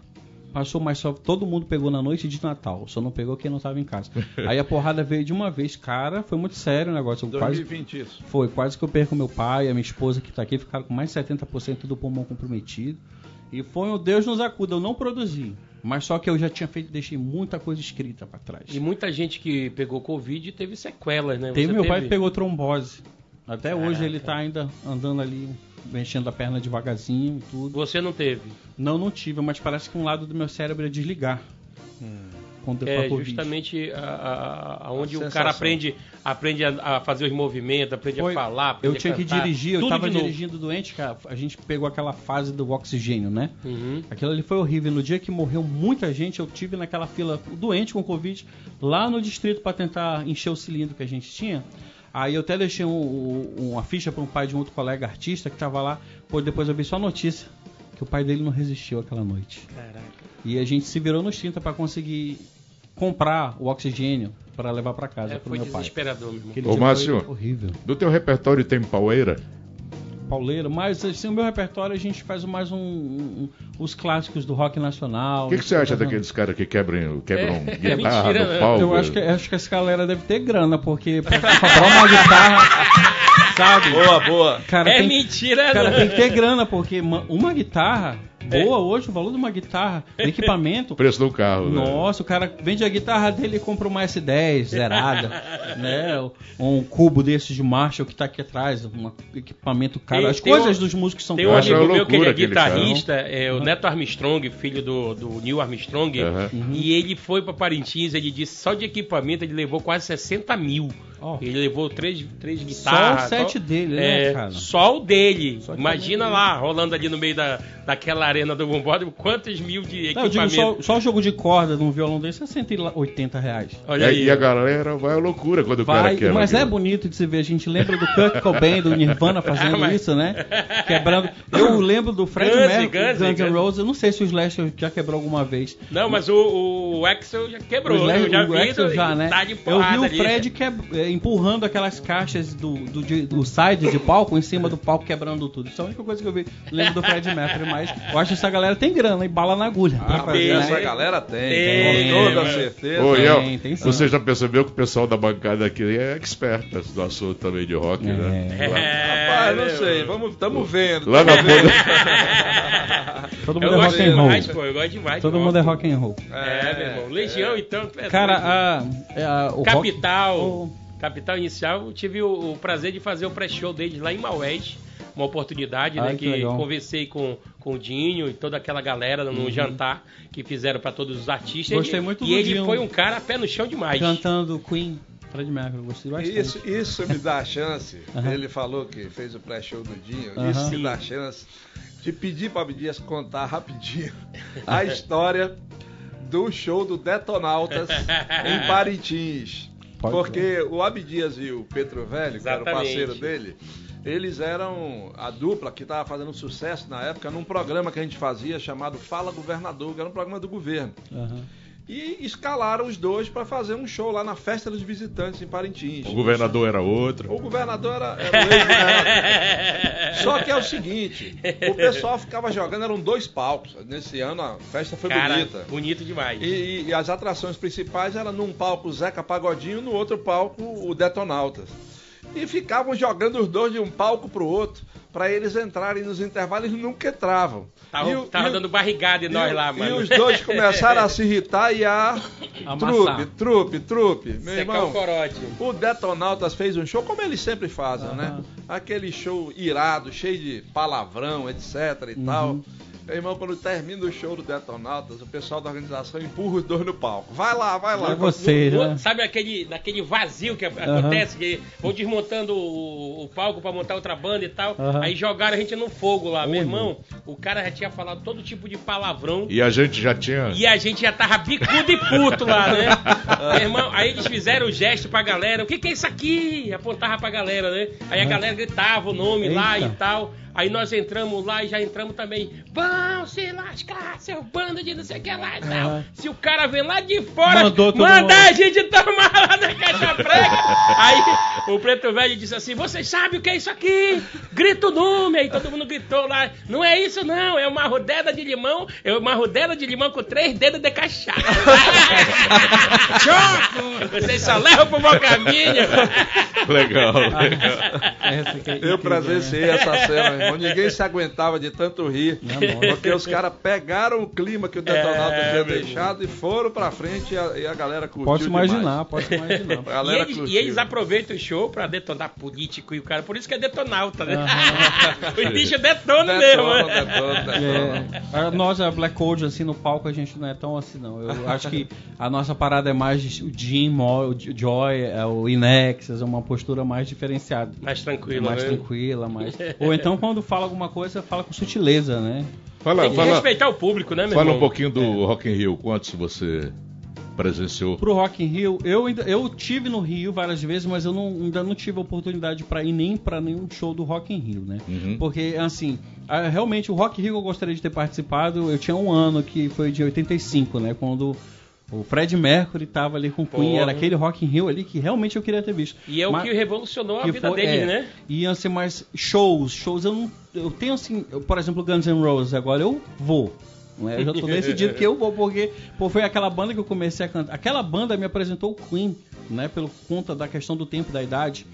passou, mas só todo mundo pegou na noite de Natal. Só não pegou quem não estava em casa. Aí a porrada veio de uma vez, cara, foi muito sério o negócio. 2020 quase, isso. Foi, quase que eu perco meu pai, a minha esposa que está aqui, ficaram com mais de 70% do pulmão comprometido. E foi o Deus nos acuda, eu não produzi. Mas só que eu já tinha feito, deixei muita coisa escrita para trás. E muita gente que pegou Covid teve sequelas, né? Teve, meu teve... pai pegou trombose. Até Caraca. hoje ele está ainda andando ali mexendo a perna devagarzinho e tudo. Você não teve? Não, não tive, mas parece que um lado do meu cérebro é desligar. Hum. É justamente aonde o cara aprende, aprende a, a, fazer os movimentos, aprende Foi, a falar. Aprende eu tinha que dirigir, eu estava dirigindo doente, cara. A gente pegou aquela fase do oxigênio, né? Uhum. Aquilo ali foi horrível. No dia que morreu muita gente, eu tive naquela fila doente com Covid lá no distrito para tentar encher o cilindro que a gente tinha. Aí eu até deixei um, um, uma ficha para um pai de um outro colega artista que estava lá. Pô, depois eu vi só a notícia que o pai dele não resistiu aquela noite. Caraca. E a gente se virou nos 30 para conseguir comprar o oxigênio para levar para casa é, pro meu pai. Foi desesperador, meu irmão. Ô, Márcio, horrível. do teu repertório tem paueira? Pauleira, mas assim, o meu repertório a gente faz mais um, um os clássicos do rock nacional. O que, que, você acha daqueles caras que quebram, quebram é, guitarra é mentira, né? palco? Eu acho que, acho que essa galera deve ter grana, porque pra comprar uma guitarra, sabe? Boa, boa. Cara, é tem, mentira, Cara, não. tem que ter grana, porque uma, uma guitarra boa hoje, o valor de uma guitarra, equipamento. Preço do carro. Né? Nossa, né? o cara vende a guitarra dele e compra uma S10 zerada, né? Um cubo desses de Marshall que tá aqui atrás, um equipamento caro. Tem, As tem coisas um, dos músicos são Tem um amigo meu que ele é guitarrista, é o Neto Armstrong, filho do, do Neil Armstrong, uhum. e ele foi para Parintins, ele disse só de equipamento ele levou quase 60 mil. Oh. Ele levou três, três guitarras. Só o set só, dele, né, é, cara? Só o dele. Só Imagina lá, rolando ali no meio da, daquela arena do Bombódromo, quantos mil de equipamento. Não, só, só, o jogo de corda num violão desse é 180 reais. Olha aí. E a galera vai à loucura quando vai, o cara quer. Mas é bonito de se ver. A gente lembra do Kurt Cobain, do Nirvana fazendo ah, mas... isso, né? Quebrando. Eu lembro do Fred Mercury, Guns, Guns N' Roses. Eu não sei se o Slash já quebrou alguma vez. Não, mas o, o Axel já quebrou. O, Slash, eu já o vi Axel já, né? Tá eu vi o Fred que, é, empurrando aquelas caixas do, do, do side de palco em cima do palco, quebrando tudo. Isso é a única coisa que eu vi. Lembro do Fred Mercury, mas eu acho que essa galera tem grana e bala na agulha. Ah, fazer, essa né? galera tem, tem, com toda certeza. Ô, tem, tem você já percebeu que o pessoal da bancada aqui é expert do assunto também de rock, é. né? É, Rapaz, não sei, vamos, estamos vendo. Lá na ponta. Todo mundo eu é rock and roll. Demais, pô, eu gosto demais. Todo mundo é rock and roll. É, meu irmão. Legião, é. então. É Cara, a, a, o Capital. Rock, o... Capital Inicial, eu tive o, o prazer de fazer o pré-show deles lá em Maués uma oportunidade, Ai, né? Que, que conversei com, com o Dinho e toda aquela galera no uhum. jantar que fizeram para todos os artistas. Gostei muito e do E ele Dinho. foi um cara pé no chão demais. Cantando Queen. Fred Mercury, gostei bastante. Isso, isso me dá a chance. uhum. Ele falou que fez o pré-show do Dinho. Uhum. Isso me dá a chance de pedir para Abdias contar rapidinho a história do show do Detonautas em Parintins. Pode porque ver. o Abdias e o Petro Velho, que era o parceiro dele, eles eram a dupla que estava fazendo sucesso na época num programa que a gente fazia chamado Fala Governador, que era um programa do governo. Uhum. E escalaram os dois para fazer um show lá na Festa dos Visitantes em Parintins. O governador era outro. O governador era, era o. Só que é o seguinte, o pessoal ficava jogando, eram dois palcos. Nesse ano a festa foi Cara, bonita. Bonito demais. E, e, as atrações principais eram num palco Zeca Pagodinho, no outro palco o Detonautas e ficavam jogando os dois de um palco pro outro para eles entrarem nos intervalos e nunca entravam. Tava, e, tava e, dando barrigada em nós lá, mano. E os dois começaram a se irritar e a. trupe, trupe, trupe. Meu irmão, o corote. O Detonautas fez um show como eles sempre fazem, né? Aquele show irado, cheio de palavrão, etc e uhum. tal. Meu irmão, quando termina o show do Detonautas, o pessoal da organização empurra os dois no palco. Vai lá, vai lá. É você, né? Sabe aquele, aquele vazio que acontece, uhum. que vão desmontando o, o palco para montar outra banda e tal. Uhum. Aí jogaram a gente no fogo lá. Uhum. Meu irmão, o cara já tinha falado todo tipo de palavrão. E a gente já tinha. E a gente já tava bicudo e puto lá, né? Meu irmão, aí eles fizeram o gesto pra galera. O que, que é isso aqui? Apontava pra galera, né? Aí a galera gritava o nome Eita. lá e tal. Aí nós entramos lá e já entramos também. Vão se lascar, seu bando de não sei o que lá e tal. Se o cara vem lá de fora, manda a gente tomar lá na caixa prega. aí o preto velho disse assim: Vocês sabem o que é isso aqui? Grita o nome. Aí todo mundo gritou lá: Não é isso não, é uma rodela de limão. É uma rodela de limão com três dedos de cachaça. Choco! Vocês só levam pro bom caminho. Legal, legal. Eu presenciei essa cena, ninguém se aguentava de tanto rir. Não, porque os caras pegaram o clima que o Detonauta é, tinha deixado e foram pra frente e a, e a galera curtiu. Pode imaginar, pode imaginar. e, eles, e, eles, aproveitam o show pra detonar político e o cara. Por isso que é detonauta, né? Uhum. Os bichos detonam mesmo. Detona, detona. É, a nossa Black Code, assim, no palco, a gente não é tão assim, não. Eu acho que a nossa parada é mais o Jim, o Joy, é o Inexas, é uma postura mais diferenciada. Mais tranquila, Mais né? tranquila, mais... Ou então quando fala alguma coisa, fala com sutileza, né? Fala, Tem que fala, respeitar o público, né, meu Fala irmão? um pouquinho do é. Rock in Rio. Quantos você presenciou? Pro Rock in Rio, eu ainda eu tive no Rio várias vezes, mas eu não, ainda não tive a oportunidade para ir nem para nenhum show do Rock in Rio, né? Uhum. Porque assim, realmente o Rock in Rio eu gostaria de ter participado. Eu tinha um ano que foi de 85, né, quando o Fred Mercury estava ali com o Queen, era aquele Rock in Rio ali que realmente eu queria ter visto. E é o que revolucionou a vida foi, dele, é, né? E assim, mas shows, shows eu não. Eu tenho assim, eu, por exemplo, Guns N' Roses agora, eu vou. É? Eu já tô decidido que eu vou, porque pô, foi aquela banda que eu comecei a cantar. Aquela banda me apresentou o Queen, né? Pelo conta da questão do tempo da idade.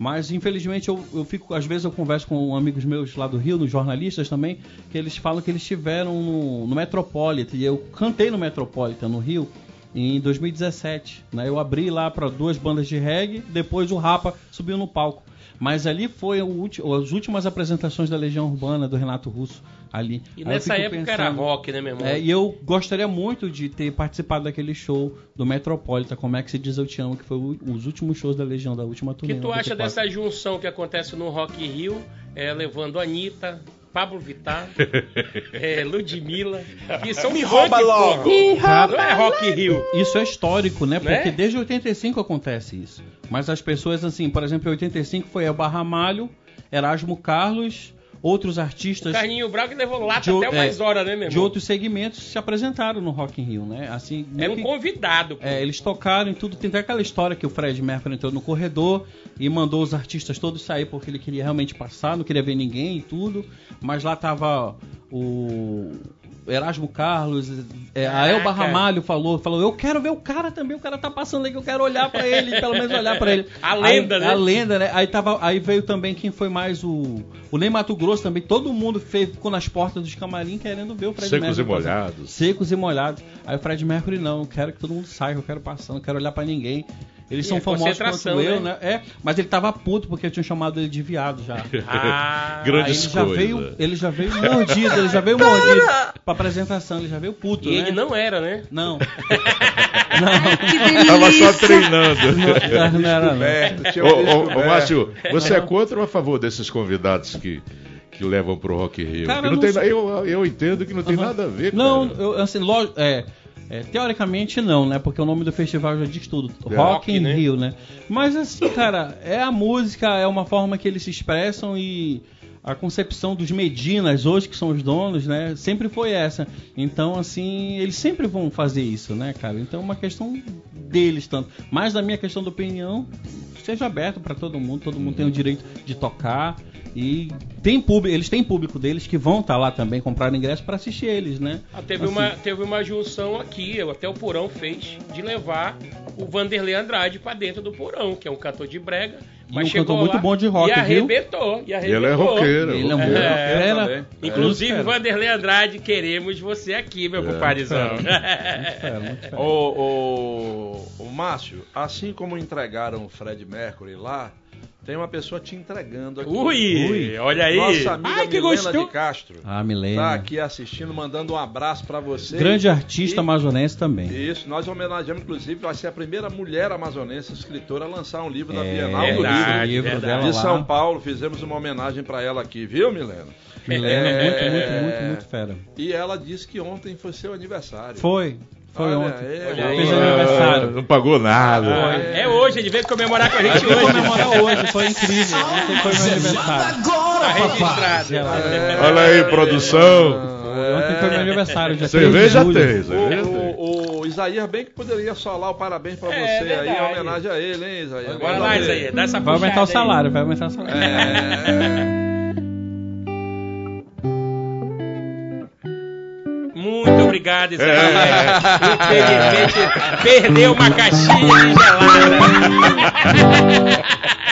Mas infelizmente eu, eu fico, às vezes eu converso com amigos meus lá do Rio, nos jornalistas também, que eles falam que eles estiveram no, no Metropolitan. E eu cantei no Metropolitan, no Rio, em 2017. Né? Eu abri lá para duas bandas de reggae, depois o Rapa subiu no palco. Mas ali foi as últimas apresentações da Legião Urbana do Renato Russo ali. E nessa época pensando, era rock, né, meu irmão? É, e eu gostaria muito de ter participado daquele show do Metropolitan, como é que se diz Eu Te Amo, que foi o, os últimos shows da Legião, da última turnê. O que tu acha dessa junção que acontece no Rock Rio, é, levando a Anitta, Pablo Vittar, é, Ludmilla, que são Me rouba logo! Não é Rock Rio. Isso é histórico, né? Porque é? desde 85 acontece isso. Mas as pessoas, assim, por exemplo, em 85 foi a Barra Malho, Erasmo Carlos, outros artistas. O Carlinho Braga levou lata de, até é, mais hora, né, meu irmão? De outros segmentos se apresentaram no Rock in Rio, né? Assim, é um que, convidado. Pô. É, eles tocaram em tudo. Tem até aquela história que o Fred Mercury entrou no corredor e mandou os artistas todos sair porque ele queria realmente passar, não queria ver ninguém e tudo. Mas lá tava o Erasmo Carlos, é, a Elba Ramalho falou, falou, eu quero ver o cara também, o cara tá passando aí que eu quero olhar para ele, pelo menos olhar para ele. A lenda, aí, né? A lenda, né? Aí, tava, aí veio também quem foi mais o... O Ney Mato Grosso também, todo mundo fez, ficou nas portas dos camarim querendo ver o Fred Secos Mercury. Secos e molhados. Secos e molhados. Aí o Fred Mercury, não, eu quero que todo mundo saia, eu quero passar, não quero olhar para ninguém. Eles e são é famosos quanto eu, né? É, mas ele tava puto porque eu tinha chamado ele de viado já. Ah, Grandes ele já veio, ele já veio mordido, ele já veio mordido pra apresentação, ele já veio puto, E né? ele não era, né? Não. não. Tava só treinando. Não, não era, não. Ô, ô, ô, Márcio, você é contra ou a favor desses convidados que que levam pro Rock Rio. Cara, não, não tem, eu, eu entendo que não tem uhum. nada a ver. Não, eu, assim, lógico, é, é, teoricamente não, né? Porque o nome do festival já diz tudo. É. Rock in né? Rio, né? Mas assim, cara, é a música, é uma forma que eles se expressam e a concepção dos Medinas hoje, que são os donos, né? Sempre foi essa. Então, assim, eles sempre vão fazer isso, né, cara? Então é uma questão deles tanto. Mas na minha questão de opinião, seja aberto para todo mundo, todo mundo tem o direito de tocar. E tem público, eles têm público deles que vão estar tá lá também, comprar ingresso para assistir eles, né? Ah, teve, assim. uma, teve uma junção aqui, até o Porão fez, de levar o Vanderlei Andrade para dentro do Porão, que é um cantor de brega, Mas um cantor muito bom de rock, e arrebentou, viu? E arrebentou. Ele é roqueiro. Ele é um é, roqueiro. Inclusive, é. Vanderlei Andrade, queremos você aqui, meu é. compadrezão. o, o, o Márcio, assim como entregaram o Fred Mercury lá, tem uma pessoa te entregando aqui. Ui, Ui. olha aí. Nossa amiga Ai, que Milena gostou. de Castro. Ah, Milena. Tá aqui assistindo, mandando um abraço para você. Grande artista e... amazonense também. Isso, nós homenageamos, inclusive, vai ser a primeira mulher amazonense escritora a lançar um livro é, da Bienal do Livro, livro dela de São Paulo. Fizemos uma homenagem para ela aqui, viu, Milena? Milena, é... muito, muito, muito, muito fera. E ela disse que ontem foi seu aniversário. Foi. Foi Olha ontem. Aí, fez aniversário. Não pagou nada. É, é hoje, ele veio comemorar com a gente hoje. comemorar hoje, foi incrível. Ontem foi meu aniversário. Agora, tá registrado. É, Olha aí, produção. Ontem foi meu aniversário, dia Cerveja tem, cerveja o, o, o, Isaías bem que poderia solar o parabéns pra é, você aí, em homenagem a ele, hein, Isaías? Bora lá, Isaías, dá essa Vai aumentar o salário, vai aumentar o salário. É. obrigado, Isabel. É. Infelizmente, perdeu uma caixinha de gelada.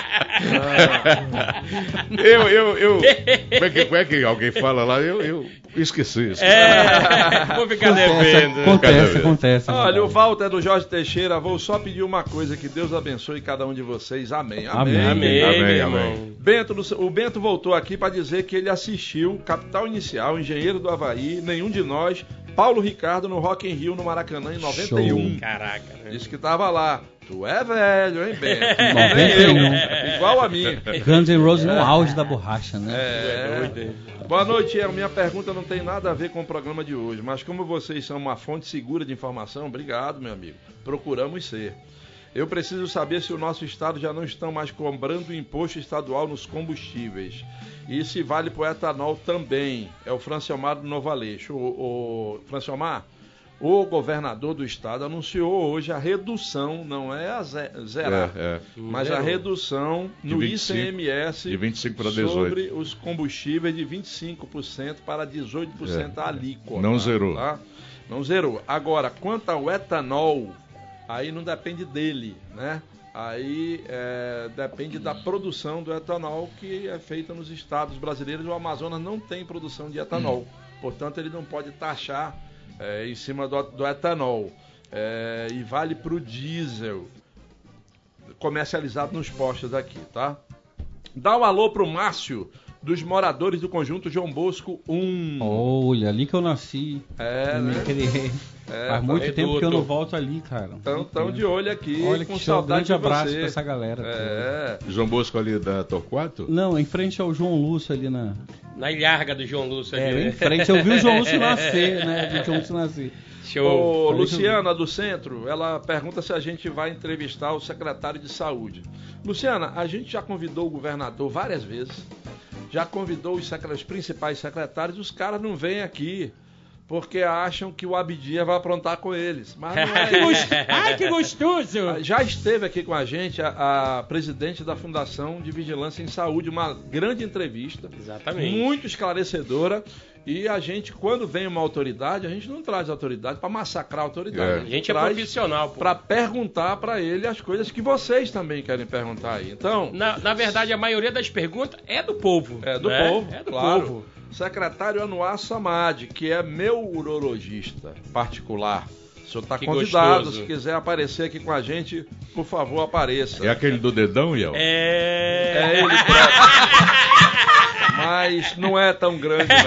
eu, eu, eu. Como é, que, como é que alguém fala lá? Eu, eu esqueci isso. É, vou ficar devendo. Acontece, acontece. Olha, o Walter do Jorge Teixeira, vou só pedir uma coisa: que Deus abençoe cada um de vocês. Amém. Amém. Amém. Amém. amém. Bento, o Bento voltou aqui para dizer que ele assistiu Capital Inicial, Engenheiro do Havaí, nenhum de nós Paulo Ricardo no Rock in Rio no Maracanã em 91. Show. Caraca. Né? Disse que tava lá. Tu é velho, hein, Ben? 91. Igual a mim. Guns N' Roses no auge da borracha, né? É. é Boa noite, a minha pergunta não tem nada a ver com o programa de hoje, mas como vocês são uma fonte segura de informação, obrigado, meu amigo. Procuramos ser. Eu preciso saber se o nosso estado já não está mais cobrando imposto estadual nos combustíveis. E se vale para o etanol também. É o Franciomar do Novo Aleixo. O, o Franciomar, o governador do estado anunciou hoje a redução, não é a zerar, é, é. mas a redução no 25, ICMS de 25 para 18. sobre os combustíveis de 25% para 18% é. alíquota. Não zerou. Tá? Não zerou. Agora, quanto ao etanol, aí não depende dele, né? Aí é, depende da produção do etanol que é feita nos estados brasileiros. O Amazonas não tem produção de etanol, hum. portanto ele não pode taxar é, em cima do, do etanol. É, e vale para o diesel comercializado nos postos aqui, tá? Dá um alô pro Márcio dos moradores do conjunto João Bosco 1. Olha, ali que eu nasci. É, né? É, Faz muito tempo que eu não volto ali, cara. Então, tão de olho aqui. Olha que com show. saudade grande abraço você. pra essa galera. É. João Bosco ali da Torquato? Não, em frente ao João Lúcio ali na. Na ilharga do João Lúcio ali. É, né? em frente. Eu vi o João Lúcio nascer, né? Vi o João Lúcio nascer. Show. Ô, Luciana do Centro, ela pergunta se a gente vai entrevistar o secretário de Saúde. Luciana, a gente já convidou o governador várias vezes já convidou os, os principais secretários, os caras não vêm aqui porque acham que o Abdias vai aprontar com eles. Mas não é Ai, que gostoso! Já esteve aqui com a gente a, a, presidente da Fundação de Vigilância em Saúde, uma grande entrevista. Exatamente. Muito esclarecedora. E a gente, quando vem uma autoridade, a gente não traz autoridade para massacrar a autoridade. É. A gente, a gente é profissional. Para perguntar para ele as coisas que vocês também querem perguntar aí. Então. Na, na verdade, a maioria das perguntas é do povo. É do né? povo. É do claro. povo. Secretário Anuar Samad, que é meu urologista particular. O senhor está convidado, gostoso. se quiser aparecer aqui com a gente, por favor, apareça. É aquele do dedão, Iel? É. É ele próprio. Mas não é tão grande, não.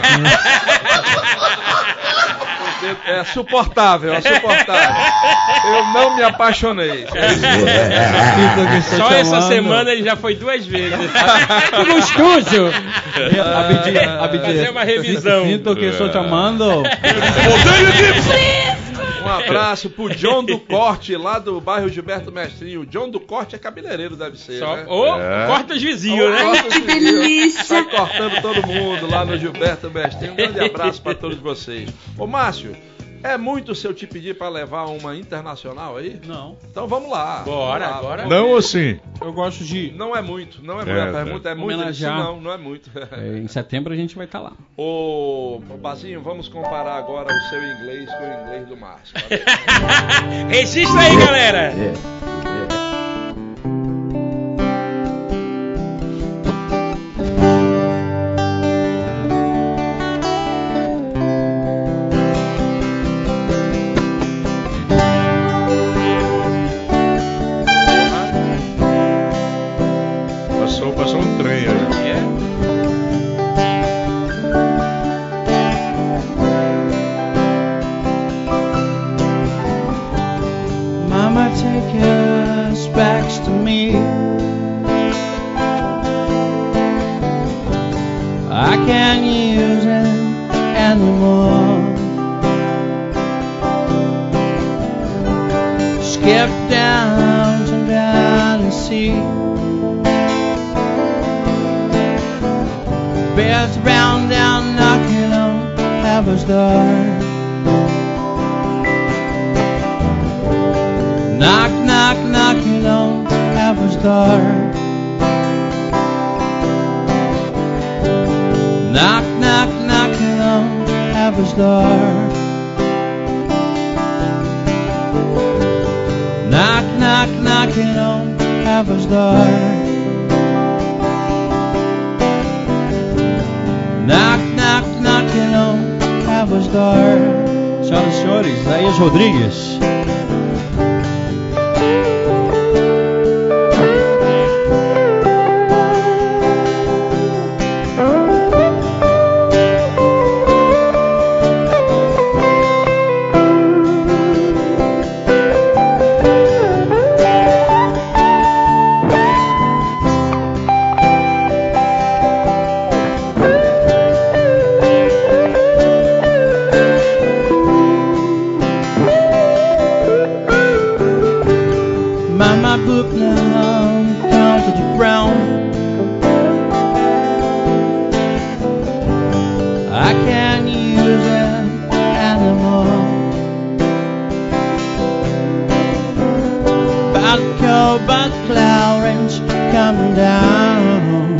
É suportável, é suportável. Eu não me apaixonei. Só essa semana ele já foi duas vezes. que gostoso! Fazer uma revisão. Sinto que estou te amando. Um abraço pro John do Corte, lá do bairro Gilberto Mestrinho. O John do Corte é cabeleireiro, deve ser. Só... Né? Ô, é. corta os vizinhos, né? que delícia! Tá cortando todo mundo lá no Gilberto Mestrinho. Um grande abraço para todos vocês. Ô, Márcio. É muito se eu te pedir para levar uma internacional aí? Não. Então vamos lá. Bora, vamos lá, agora. Não ou sim? Eu gosto de. Não é muito, não é, é muito. A pergunta é, é muito. Homenagear. Não, não é muito. É, em setembro a gente vai estar tá lá. Ô, Bazinho, vamos comparar agora o seu inglês com o inglês do Márcio. Registra aí, galera. É. But Clarence come down.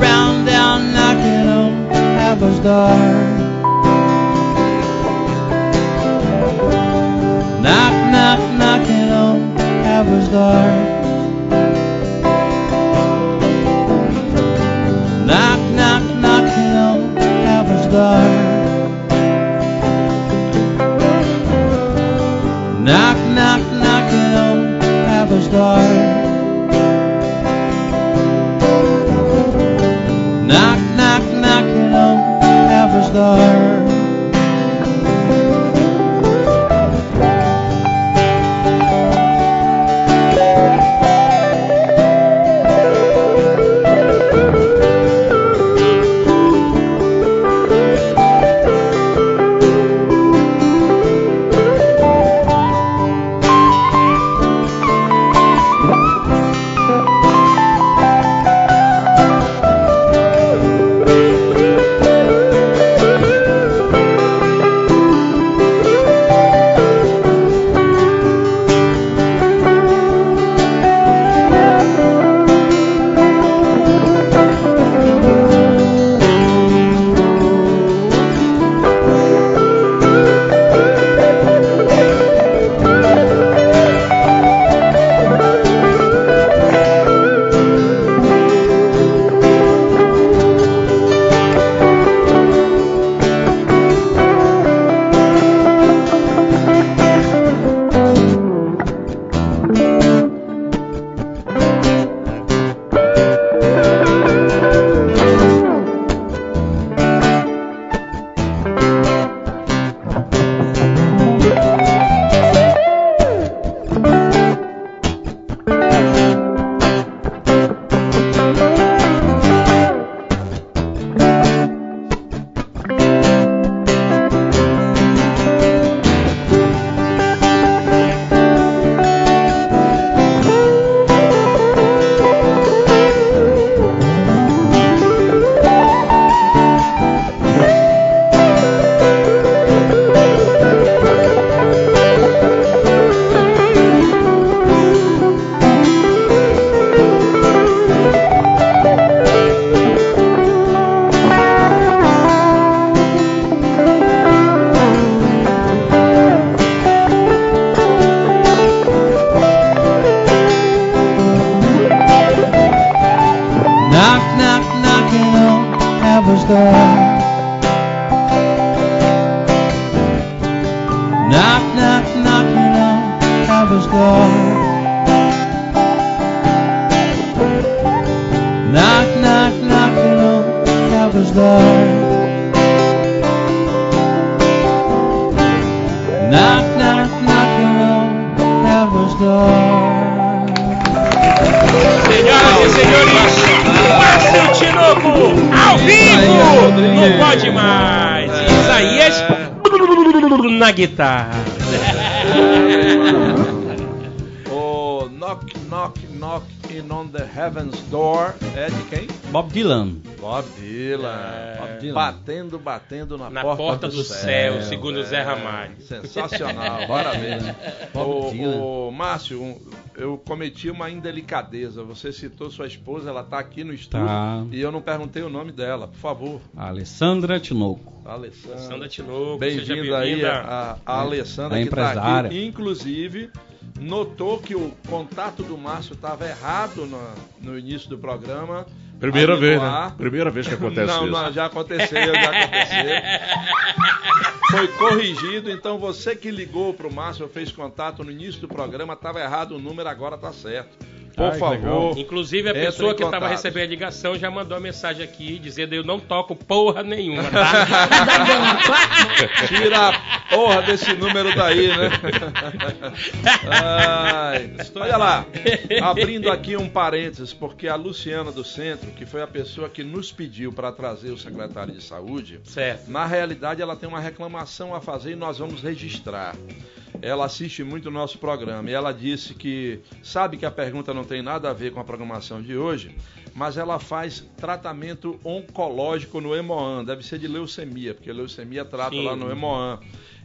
Round down knocking on Knock, knock, knocking on Abba's door. guitarra. o oh, Knock Knock Knock In On The Heaven's Door é de quem? Bob Dylan. Bob Dylan. É. Bob Dylan. Batendo, batendo na, na porta, porta, do, do céu, céu, segundo é. Zé Ramalho. Sensacional, bora ver. Bob o, Dylan. o Márcio, um, eu cometi uma indelicadeza. Você citou sua esposa, ela está aqui no estúdio tá. e eu não perguntei o nome dela, por favor. Alessandra Tinoco. Alessandra, Alessandra Tinoco. Bem-vinda aí a, a Alessandra a que está aqui. Inclusive, notou que o contato do Márcio estava errado no, no início do programa. Primeira vez, né? Primeira vez que acontece não, isso. Não, já aconteceu, já aconteceu. Foi corrigido, então você que ligou para o Márcio, fez contato no início do programa, estava errado o número, agora está certo. Por Ai, favor. Legal. Inclusive, a pessoa que estava recebendo a ligação já mandou a mensagem aqui dizendo: Eu não toco porra nenhuma, tá? Tira a porra desse número daí, né? Ai, olha lá, abrindo aqui um parênteses, porque a Luciana do Centro, que foi a pessoa que nos pediu para trazer o secretário de saúde, certo. na realidade ela tem uma reclamação a fazer e nós vamos registrar ela assiste muito o nosso programa e ela disse que sabe que a pergunta não tem nada a ver com a programação de hoje, mas ela faz tratamento oncológico no Hemoan, deve ser de leucemia, porque leucemia trata Sim. lá no Hemoan.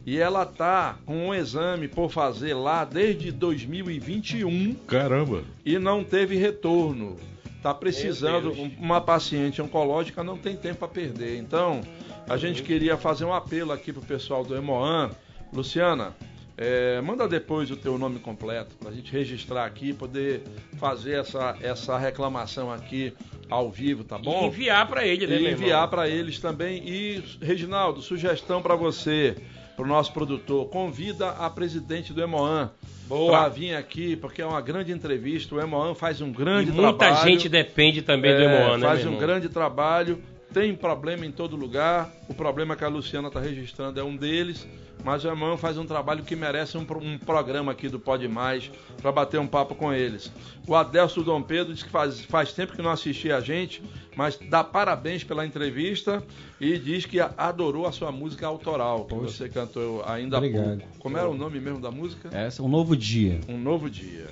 E ela tá com um exame por fazer lá desde 2021. Caramba! E não teve retorno. Tá precisando, uma paciente oncológica não tem tempo para perder. Então, a gente queria fazer um apelo aqui pro pessoal do Hemoan. Luciana, é, manda depois o teu nome completo para a gente registrar aqui, poder fazer essa, essa reclamação aqui ao vivo, tá bom? E enviar para ele, né, E enviar para eles também. E, Reginaldo, sugestão para você, para o nosso produtor, convida a presidente do Emoan para vir aqui, porque é uma grande entrevista. O Emoan faz um grande e muita trabalho. Muita gente depende também é, do Emoan, né? Faz um grande trabalho. Tem problema em todo lugar. O problema que a Luciana está registrando é um deles. Mas o irmão faz um trabalho que merece um, um programa aqui do Pode Mais para bater um papo com eles. O Adelso Dom Pedro diz que faz, faz tempo que não assistia a gente, mas dá parabéns pela entrevista e diz que adorou a sua música autoral, que Poxa. você cantou ainda Obrigado. há pouco. Como era o nome mesmo da música? Essa, Um Novo Dia. Um Novo Dia.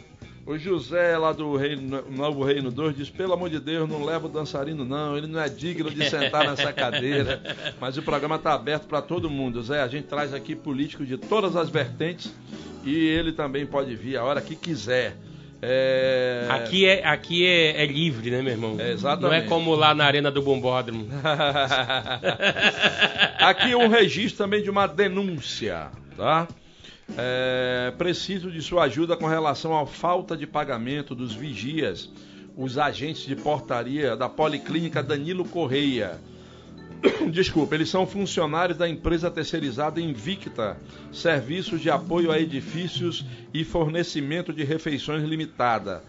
O José, lá do Reino, Novo Reino 2, diz: pelo amor de Deus, não leva o dançarino, não. Ele não é digno de sentar nessa cadeira. Mas o programa está aberto para todo mundo. Zé, a gente traz aqui políticos de todas as vertentes e ele também pode vir a hora que quiser. É... Aqui, é, aqui é, é, livre, né, meu irmão? É, exatamente. Não é como lá na Arena do Bombódromo. aqui um registro também de uma denúncia, tá? É, preciso de sua ajuda com relação à falta de pagamento dos vigias, os agentes de portaria da Policlínica Danilo Correia. Desculpa, eles são funcionários da empresa terceirizada Invicta, serviços de apoio a edifícios e fornecimento de refeições limitada.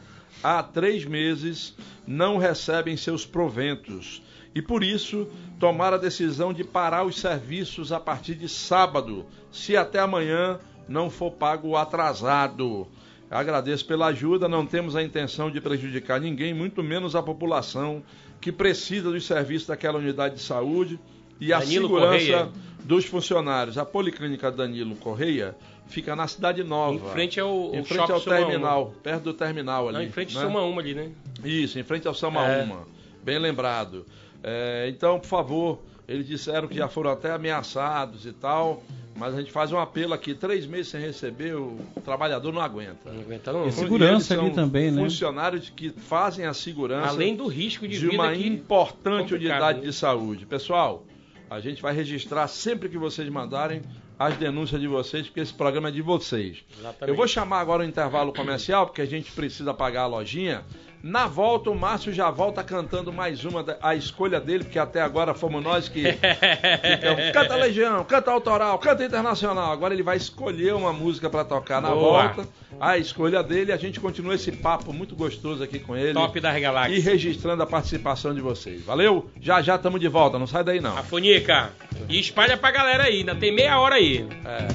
Há três meses não recebem seus proventos e por isso tomaram a decisão de parar os serviços a partir de sábado, se até amanhã não for pago atrasado. Agradeço pela ajuda, não temos a intenção de prejudicar ninguém, muito menos a população que precisa dos serviços daquela unidade de saúde e a Danilo segurança Correia. dos funcionários. A Policlínica Danilo Correia fica na Cidade Nova. Em frente ao, em frente ao terminal, perto do terminal ali. Não, em frente né? ao Soma Uma ali, né? Isso, em frente ao Soma é. Uma. Bem lembrado. É, então, por favor, eles disseram que já foram até ameaçados e tal. Mas a gente faz um apelo aqui, três meses sem receber, o trabalhador não aguenta. Não aguenta não. E segurança ali também, né? Funcionários que fazem a segurança. Além do risco de, de uma importante unidade né? de saúde. Pessoal, a gente vai registrar sempre que vocês mandarem as denúncias de vocês, porque esse programa é de vocês. Exatamente. Eu vou chamar agora o intervalo comercial, porque a gente precisa pagar a lojinha. Na volta, o Márcio já volta cantando mais uma, a escolha dele, porque até agora fomos nós que ficamos. Canta Legião, canta Autoral, canta Internacional. Agora ele vai escolher uma música para tocar na Boa. volta. A escolha dele, a gente continua esse papo muito gostoso aqui com ele. Top da Galáxia. E registrando a participação de vocês. Valeu? Já já estamos de volta, não sai daí não. A Funica. E espalha pra galera aí, ainda tem meia hora aí. É.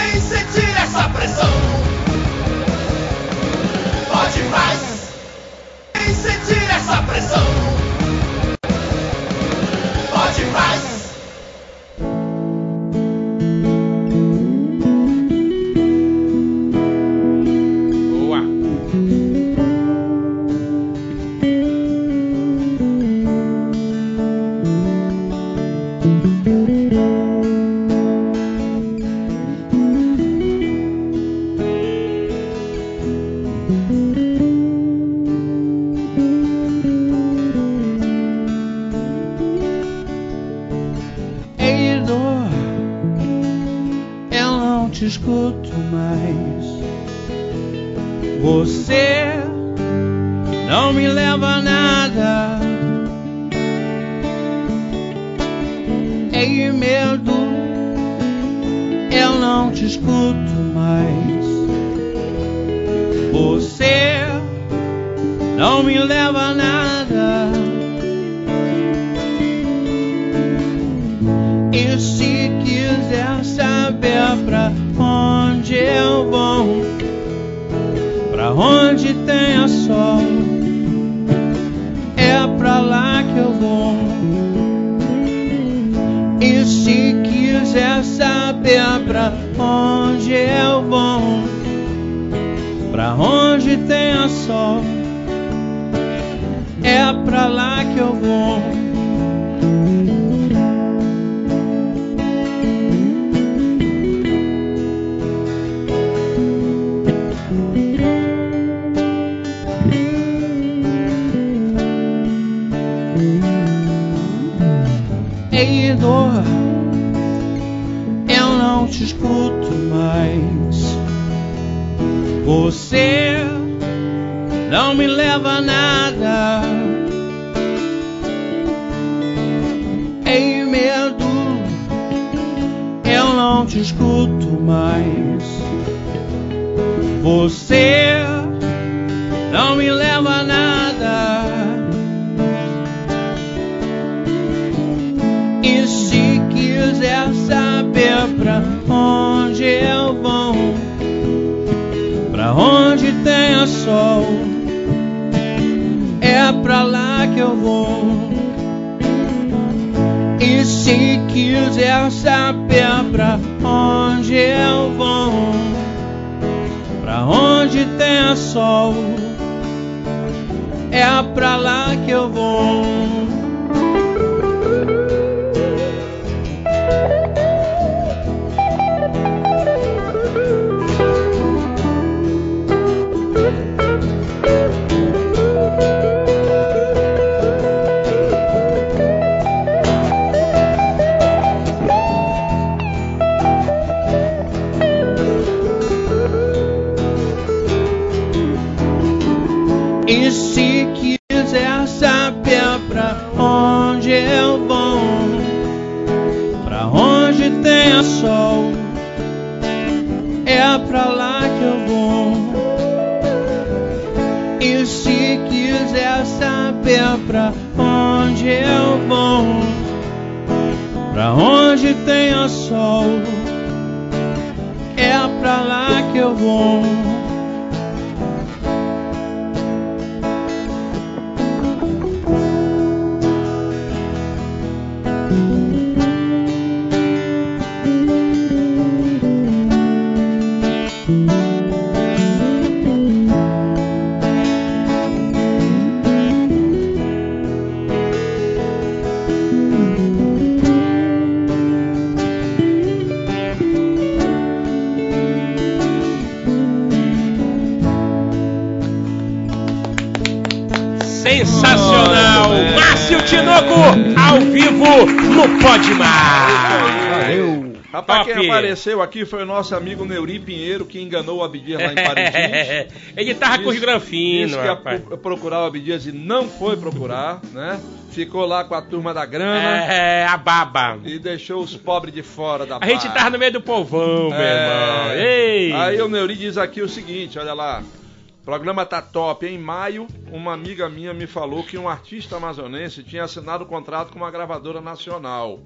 Vem sentir essa pressão essa pressão. Onde tem a sol, é pra lá que eu vou. E se quiser saber pra onde eu vou, pra onde tem a sol, é pra lá que eu vou. Ao vivo no Podmar. Valeu. Rapaz, Top. quem apareceu aqui foi o nosso amigo Neuri Pinheiro, que enganou o Abdias lá em Parintins. Ele tava com os Disse- granfinos, disse que ia rapaz. procurar o Abdias e não foi procurar, né? Ficou lá com a turma da grana É, a baba. e deixou os pobres de fora da A gente tava no meio do povão, meu irmão. É. Ei! Aí o Neuri diz aqui o seguinte, olha lá. O programa tá top. Em maio, uma amiga minha me falou que um artista amazonense tinha assinado o contrato com uma gravadora nacional.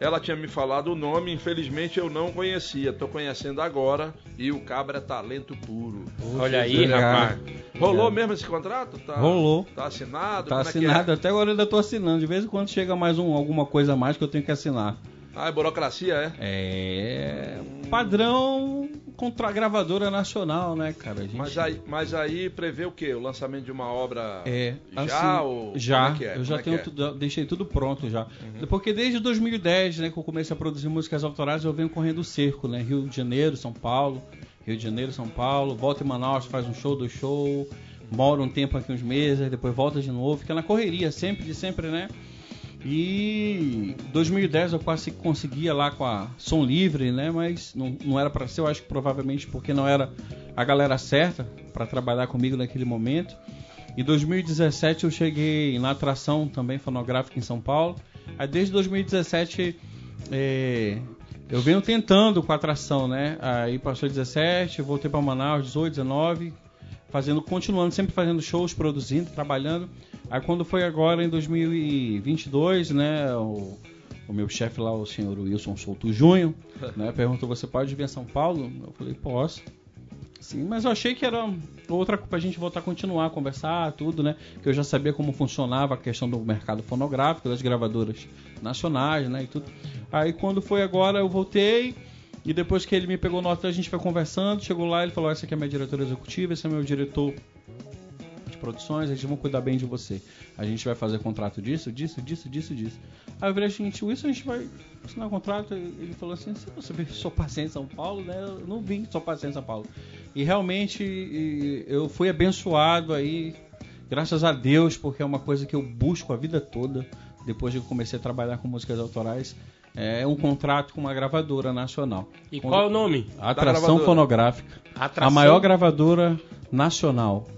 Ela tinha me falado o nome, infelizmente eu não conhecia. Tô conhecendo agora e o cabra é talento puro. Olha aí, Obrigado. rapaz. Rolou mesmo esse contrato? Tá, Rolou. Tá assinado? Tá Como é que assinado, é? até agora eu ainda tô assinando. De vez em quando chega mais um, alguma coisa a mais que eu tenho que assinar. Ah, é burocracia, é? É. Padrão contra a gravadora nacional, né, cara? Gente- Mas aí, mas aí prevê o quê? O lançamento de uma obra É, já assim, ou já. é é? Eu já é tenho é? tudo, deixei tudo pronto já. Porque desde 2010, né, que eu comecei a produzir músicas autorais, eu venho correndo o cerco, né? Rio de Janeiro, São Paulo, Rio de Janeiro, São Paulo, volta em Manaus, faz um show, dois show, mora um tempo aqui uns meses, depois volta de novo, fica na correria, sempre de sempre, né? E 2010 eu quase conseguia lá com a som livre, né? Mas não, não era para ser, eu acho que provavelmente porque não era a galera certa para trabalhar comigo naquele momento. Em 2017 eu cheguei na atração também fonográfica em São Paulo. Aí desde 2017 é, eu venho tentando com a atração, né? Aí passou 17, voltei para Manaus, 18, 19, fazendo, continuando, sempre fazendo shows, produzindo, trabalhando. Aí quando foi agora em 2022, né, o, o meu chefe lá, o senhor Wilson Souto Junho, né, perguntou: "Você pode vir a São Paulo?" Eu falei: "Posso". Sim, mas eu achei que era outra pra gente voltar a continuar a conversar, tudo, né? Que eu já sabia como funcionava a questão do mercado fonográfico, das gravadoras nacionais, né? E tudo. Aí quando foi agora, eu voltei. E depois que ele me pegou no hotel, a gente foi conversando. Chegou lá, ele falou: Essa aqui é a minha diretora executiva, esse é meu diretor de produções, a gente vai cuidar bem de você. A gente vai fazer contrato disso, disso, disso, disso, disso. Aí eu falei, gente, isso a gente vai assinar contrato. Ele falou assim, se você veio só paciente em São Paulo, né? Eu não vim só paciente em São Paulo. E realmente eu fui abençoado aí, graças a Deus, porque é uma coisa que eu busco a vida toda, depois de que eu comecei a trabalhar com músicas autorais. É um contrato com uma gravadora nacional. E qual é o nome? Atração Fonográfica. Atração... A maior gravadora nacional.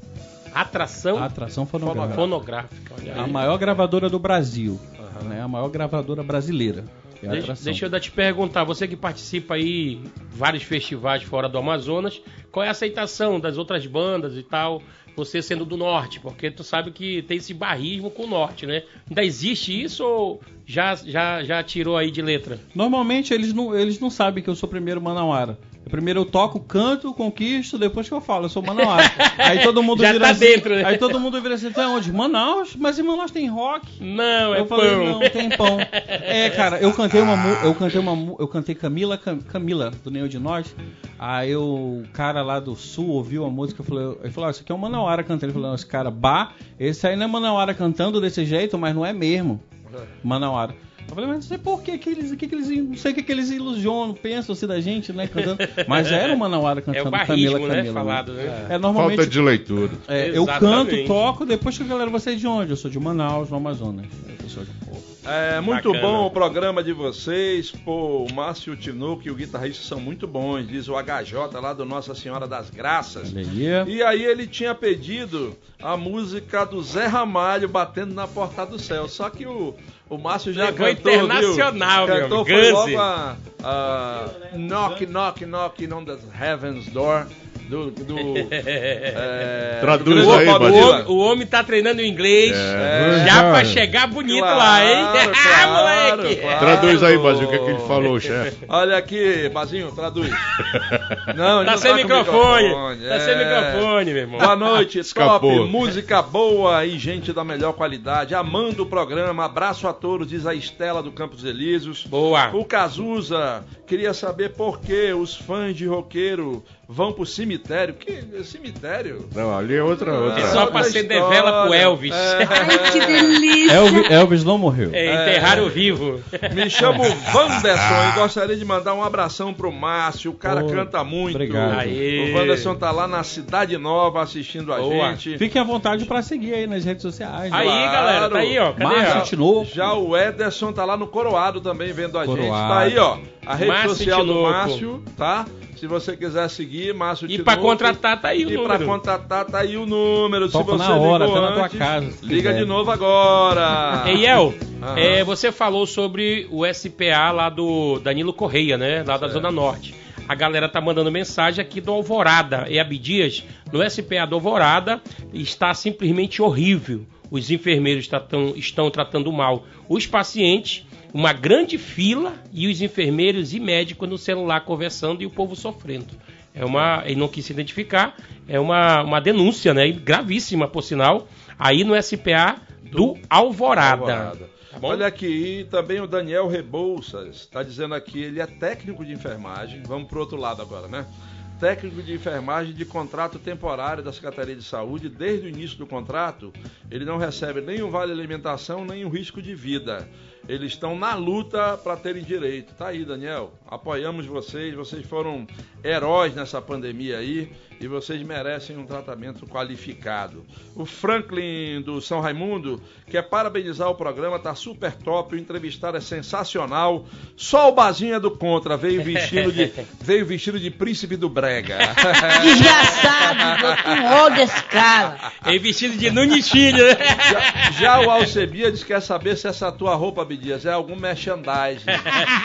Atração? Atração fonográfica. fonográfica a maior gravadora do Brasil. Uhum. Né? A maior gravadora brasileira. É deixa, deixa, eu te perguntar, você que participa aí vários festivais fora do Amazonas, qual é a aceitação das outras bandas e tal? Você sendo do norte, porque tu sabe que tem esse barrismo com o norte, né? Ainda existe isso ou já, já, já tirou aí de letra? Normalmente eles não, eles não sabem que eu sou primeiro Manauara. Primeiro eu toco, canto, conquisto, depois que eu falo, eu sou Manauara. aí todo mundo Já vira tá assim, dentro, né? Aí todo mundo vira assim, tu é onde? Manaus? Mas em Manaus tem rock? Não, é eu falei, pão. não, tem pão. É, cara, eu cantei uma eu cantei uma eu cantei Camila Cam- Camila do Nenhum de Nós. Aí o cara lá do sul ouviu a música e falou, ele falou, ah, isso aqui é o Manauara cantando. Ele falou, não, esse cara, bah, esse aí não é Manauara cantando desse jeito, mas não é mesmo. Manauara. Eu falei, mas não sei por que, que eles, que, que eles, não sei o que, que eles ilusionam, pensam assim da gente, né, cantando. Mas era o Manauara É cantando o Camila barrismo, né? Camila. Falado, né? É, normalmente Falta de leitura. é, eu canto, toco, depois que a galera, você é de onde? Eu sou de Manaus, no Amazonas. Eu sou de Pô. É muito Bacana. bom o programa de vocês. Pô, o Márcio Tinoco e o guitarrista são muito bons, diz o HJ lá do Nossa Senhora das Graças. Aí. E aí ele tinha pedido a música do Zé Ramalho batendo na porta do céu. Só que o, o Márcio já Levou cantou, internacional, viu? meu Cantou foi logo a, a Knock, Knock, Knock on the Heaven's Door do... do é, Traduz do aí, O o homem tá treinando inglês É. já É. pra chegar bonito Claro, lá, hein? ah, claro, moleque! claro. Traduz aí, Basil, o que, é que ele falou, chefe. Olha aqui, Bazinho, traduz. Não, Tá não sem com microfone. microfone, Tá é. sem microfone, meu irmão. Boa noite, Escapou. top, música boa e gente da melhor qualidade. Amando o programa, abraço a todos, diz a Estela do Campos Elíseos. Boa. O Cazuza queria saber por que os fãs de roqueiro vão pro cemitério. Que cemitério? Não, ali é outra, outra. É só pra outra acender vela pro Elvis. É. Ai, que delícia. Elvis, Elvis não morreu. É, enterraram vivo. Me chamo Wanderson e gostaria de mandar um abração pro Márcio. O cara Pô, canta muito. obrigado. Aê. O Wanderson tá lá na Cidade Nova assistindo a Boa. gente. Fiquem à vontade pra seguir aí nas redes sociais. Aí, né? galera, tá aí, ó. Cadê? Márcio? Tinoco. Já o Ederson tá lá no Coroado também vendo a gente. Coroado. Tá aí, ó. A rede Márcio social do. Márcio, tá? Se você quiser seguir, Márcio E pra contratar, tá aí o E pra número. contratar, tá aí o número. Toca se você na hora, ligou até na tua antes, casa, Liga quiser. de novo agora. Eiel, é, você falou sobre o SPA lá do Danilo Correia, né? Lá da Zona Norte. A galera tá mandando mensagem aqui do Alvorada. E Abdias, no SPA do Alvorada, está simplesmente horrível. Os enfermeiros tá tão- estão tratando mal os pacientes, uma grande fila e os enfermeiros e médicos no celular conversando e o povo sofrendo. É uma, ele não quis se identificar, é uma, uma denúncia, né? Gravíssima, por sinal, aí no SPA do Alvorada. Alvorada. Tá? Olha aqui, também o Daniel Rebouças está dizendo aqui, ele é técnico de enfermagem. Vamos pro outro lado agora, né? Técnico de enfermagem de contrato temporário da Secretaria de Saúde. Desde o início do contrato, ele não recebe nem o vale alimentação, nem o risco de vida. Eles estão na luta para terem direito. Tá aí, Daniel. Apoiamos vocês. Vocês foram heróis nessa pandemia aí. E vocês merecem um tratamento qualificado. O Franklin do São Raimundo quer parabenizar o programa, tá super top, o entrevistado é sensacional. Só o Bazinho é do contra, veio vestido de veio vestido de príncipe do brega. Desgraçado, com rol desse cara. Veio vestido de Nunes Filho. né? Já, já o Alcebiades quer saber se essa tua roupa, Bidias, é algum merchandising.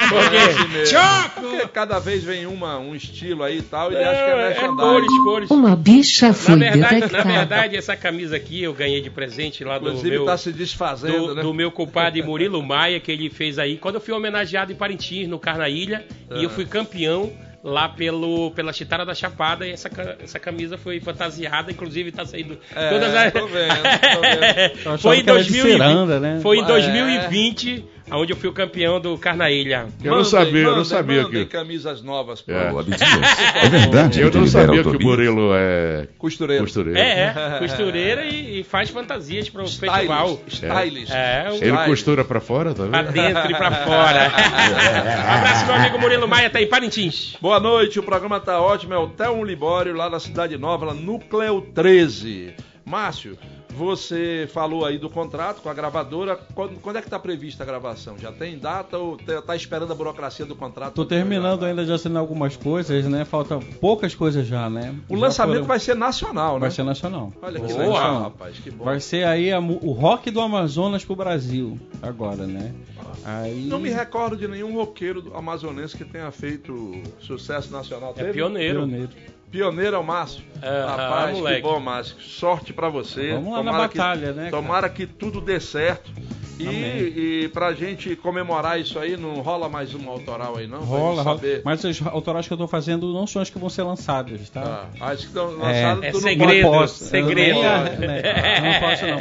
Por quê? Parece mesmo. Choco! Porque cada vez vem uma, um estilo aí e tal, e ele acha que é É, é merchandising. Cores. Uma bicha Na foi verdade, na detectada. verdade, essa camisa aqui eu ganhei de presente lá do Inclusive meu, tá se desfazendo, do, né? do meu compadre Murilo Maia, que ele fez aí, quando eu fui homenageado em Parintins, no Carnaília, e eu fui campeão lá pelo, pela Chitara da Chapada, e essa, essa camisa foi fantasiada, inclusive tá saindo É, todas as... tô vendo, tô vendo. Foi em que era de 2020, ciranda, né? foi em É. 2020, onde eu fui o campeão do Carnaília. Eu não Mandem, sabia, eu não sabia mandem que. camisas novas pro É. Ô, Abdias, é verdade Eu não sabia que o? Murilo é costureiro. costureiro. É, é, costureira e, e faz fantasias pro festival. Stylist. É, o- Ele Stylist. costura pra fora, tá Pra vendo? dentro e pra fora. Um abraço, meu amigo Murilo Maia, tá em Parintins. Boa noite, o programa tá ótimo. É o Théo Libório, lá na Cidade Nova, lá Núcleo 13. Márcio, você falou aí do contrato com a gravadora. Quando, quando é que tá prevista a gravação? Já tem data ou tá tá esperando a burocracia do contrato? Tô terminando ainda de assinar algumas coisas, né? Falta poucas coisas já, né? O Já lançamento foram- vai ser nacional, né? vai ser nacional. Olha que Boa. legal, rapaz. Que bom. Vai ser aí a o rock do Amazonas pro Brasil, agora, né? Aí... Não me recordo de nenhum roqueiro do- amazonense que tenha feito sucesso nacional. É Teve? pioneiro. Pioneiro. Pioneiro é o Márcio. É, Rapaz, ah, que bom, Márcio. Sorte pra você. Vamos lá na batalha, que, né, cara? Tomara que tudo dê certo. E, Amém. e pra gente comemorar isso aí, não rola mais uma autoral aí, não? Rola, rola. saber. Mas as autorais que eu tô fazendo não são as que vão ser lançadas, tá? Tá. As que estão lançadas, É tu não segredo, pode. posso. segredo. Eu nem- né? Não posso não.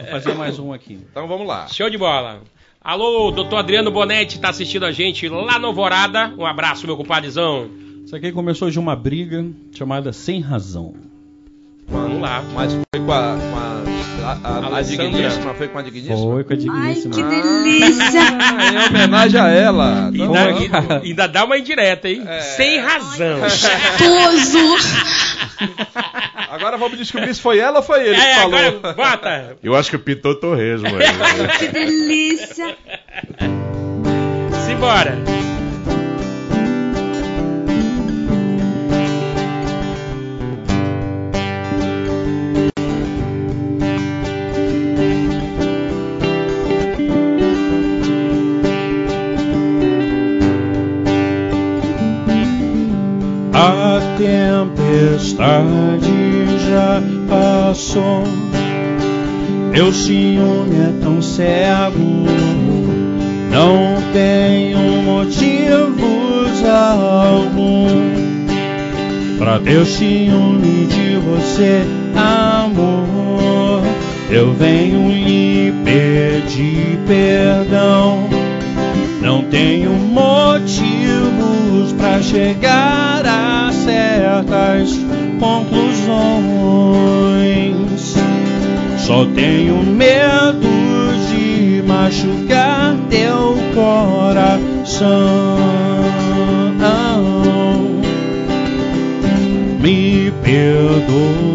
Vou fazer mais um aqui. Então vamos lá. Show de bola. Alô, doutor Adriano Bonetti tá assistindo a gente lá no Alvorada. Um abraço, meu compadrezão. Isso aqui começou de uma briga chamada Sem Razão. Vamos lá. Mas foi com a, com a, a, a, a digníssima, foi com a digníssima? Foi com a Ai, digníssima. que delícia! Ah, em homenagem a ela. Então, Ainda, vamos. ainda- ainda dá uma indireta, hein? É. Sem razão. Gostoso! Agora vamos descobrir se foi ela ou foi ele que É, falou. agora bota. Eu acho que pintou torresmo aí. Que delícia! Simbora. Tempestade já passou. Meu ciúme é tão cego. Não tenho motivos algum pra ter ciúme de você, amor. Eu venho lhe pedir perdão. Chegar a certas conclusões. Só tenho medo de machucar teu coração. Me perdoa,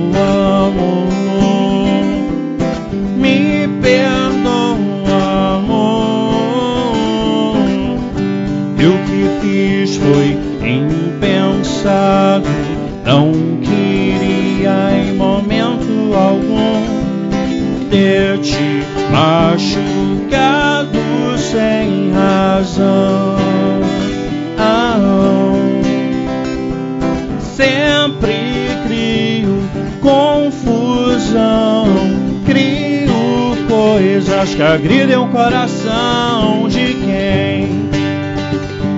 coisas que agridem o coração de quem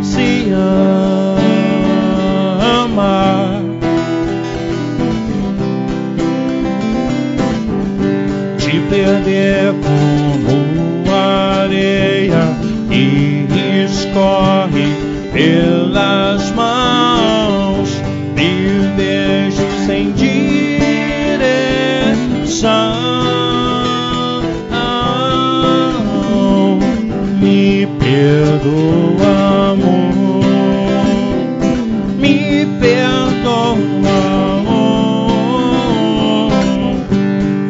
se ama. Te perder como areia e escorre pelas do amor. Me perdoa.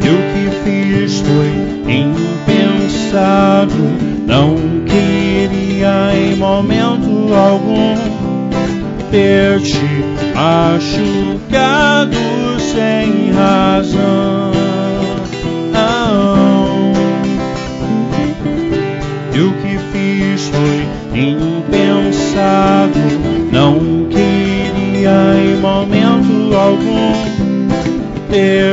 E o que fiz foi impensado. Não queria em momento algum ter te machucado. near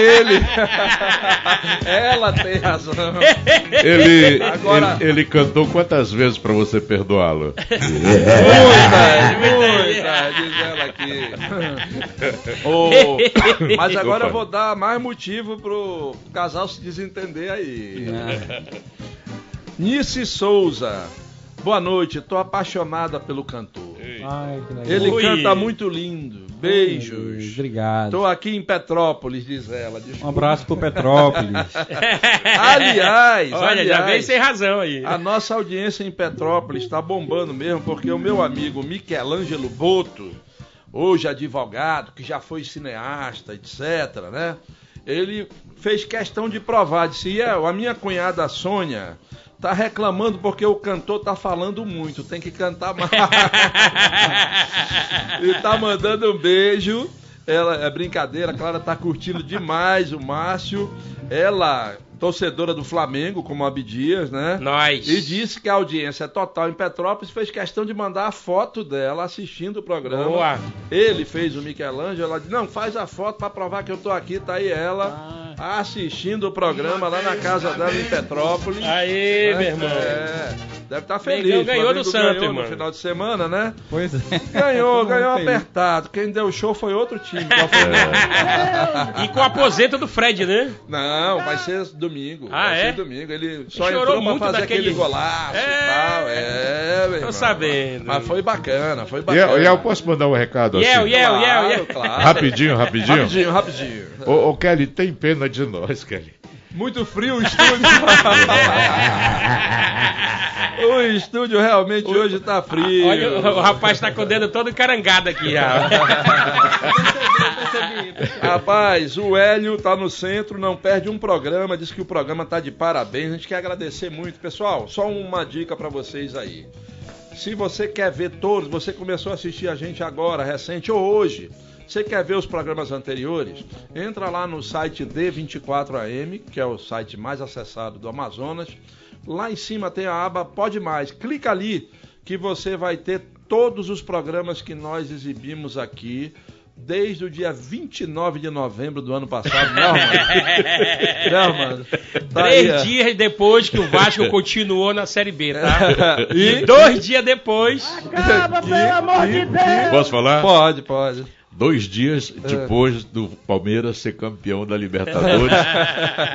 ele. Ela tem razão. Ele, Agora- ele, ele cantou quantas vezes pra você perdoá-lo? Muita, muita, diz ela aqui. Ô, mas agora eu vou dar mais motivo pro casal se desentender aí. Nice Souza. Boa noite, tô apaixonada pelo cantor. Ai, que legal. Ele Ui. canta muito lindo. Beijos. Obrigado. Tô aqui em Petrópolis, diz ela. Um Desculpa. abraço pro Petrópolis. Aliás, Olha, já aliás, veio sem razão aí. A nossa audiência em Petrópolis está bombando mesmo, porque o meu amigo Michelangelo Boto, hoje advogado, que já foi cineasta, etc., né? Ele fez questão de provar, disse, "É, a minha cunhada Sônia tá reclamando porque o cantor tá falando muito, tem que cantar mais. e tá mandando um beijo. Ela é brincadeira, a Clara tá curtindo demais o Márcio. Ela, torcedora do Flamengo, como a Abdias, né? Nós. E disse que a audiência é total em Petrópolis, fez questão de mandar a foto dela assistindo o programa. Boa. Ele fez o Michelangelo, ela disse, não, faz a foto pra provar que eu tô aqui, tá aí ela assistindo o programa lá na casa dela em Petrópolis. Aê, É, meu irmão. É, deve estar feliz. Mengão ganhou do Santos, ganhou mano. no final de semana, né? Pois é. Ganhou, ganhou apertado. Quem deu show foi outro time. Qual foi? E com a aposenta do Fred, né? Não, vai ser domingo. Ah, vai é? ser domingo. Ele só Chorou entrou pra muito fazer daquele- aquele golaço É, e tal. É, meu irmão. sabendo. Mas foi bacana, foi E bacana. eu, e eu posso mandar um recado assim? Yel. Rapidinho, rapidinho. Rapidinho, rapidinho. Ô, ô, Kelly, tem pena de nós, Kelly. Muito frio o estúdio. o estúdio realmente hoje tá frio. Olha, o, rapaz tá com o dedo todo encarangado aqui já. Rapaz, o Hélio tá no centro, não perde um programa, diz que o programa tá de parabéns. A gente quer agradecer muito. Pessoal, só uma dica pra vocês aí. Se você quer ver todos, você começou a assistir a gente agora, recente ou hoje, você quer ver os programas anteriores, entra lá no site D24AM, que é o site mais acessado do Amazonas. Lá em cima tem a aba Pode Mais. Clica ali que você vai ter todos os programas que nós exibimos aqui desde o dia 29 de novembro do ano passado. Não, mano. Não, mano. Tá aí, Três ó. dias depois que o Vasco continuou na Série B, tá? E- E dois dias depois. Acaba, pelo amor de Deus! Posso falar? Pode, pode. Dois dias depois do Palmeiras ser campeão da Libertadores,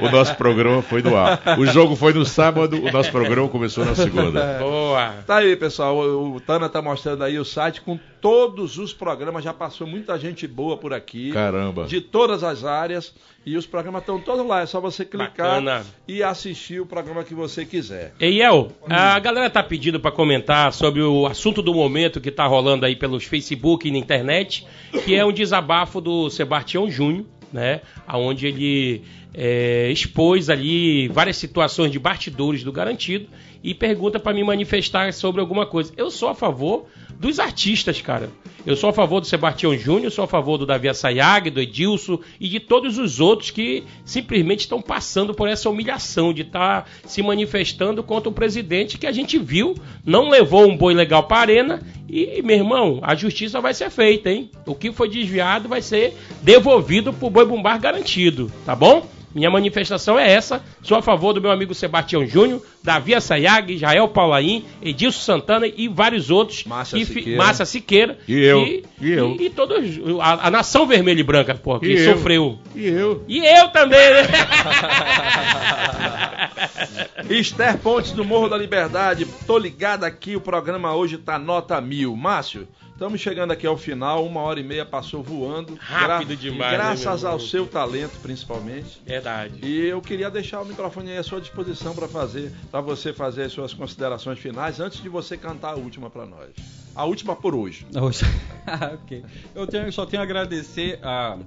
o nosso programa foi no ar. O jogo foi no sábado, o nosso programa começou na segunda. Boa. Tá aí, pessoal. O, o Tana tá mostrando aí o site com todos os programas. Já passou muita gente boa por aqui. Caramba. De todas as áreas. E os programas estão todos lá. É só você clicar Bacana. e assistir o programa que você quiser. Eiel, a galera tá pedindo pra comentar sobre o assunto do momento que tá rolando aí pelos Facebook e na internet, que é um desabafo do Sebastião Júnior, né? Onde ele é, expôs ali várias situações de bastidores do garantido e pergunta pra me manifestar sobre alguma coisa. Eu sou a favor dos artistas, cara. Eu sou a favor do Sebastião Júnior, sou a favor do Davi Assayag, do Edilson e de todos os outros que simplesmente estão passando por essa humilhação de estar tá se manifestando contra o presidente que a gente viu, não levou um boi legal para a arena e, meu irmão, a justiça vai ser feita, hein? O que foi desviado vai ser devolvido pro boi bombar garantido, tá bom? Minha manifestação é essa. Sou a favor do meu amigo Sebastião Júnior, Davi Assayag, Jael Paulaim, Edilson Santana e vários outros. Márcia e, Siqueira. Márcia Siqueira. E eu. E, E eu. E, e todos. A, a nação vermelha e branca, pô, que E eu. sofreu. E eu? E eu também, né? Esther Pontes do Morro da Liberdade, tô ligado aqui, o programa hoje tá nota mil. Márcio, estamos chegando aqui ao final, uma hora e meia passou voando. Rápido demais, né, Graças meu ao seu talento, principalmente. Verdade. E eu queria deixar o microfone aí à sua disposição para fazer, para você fazer as suas considerações finais antes de você cantar a última para nós. A última por hoje. Hoje. ok. Eu tenho, só tenho a agradecer a.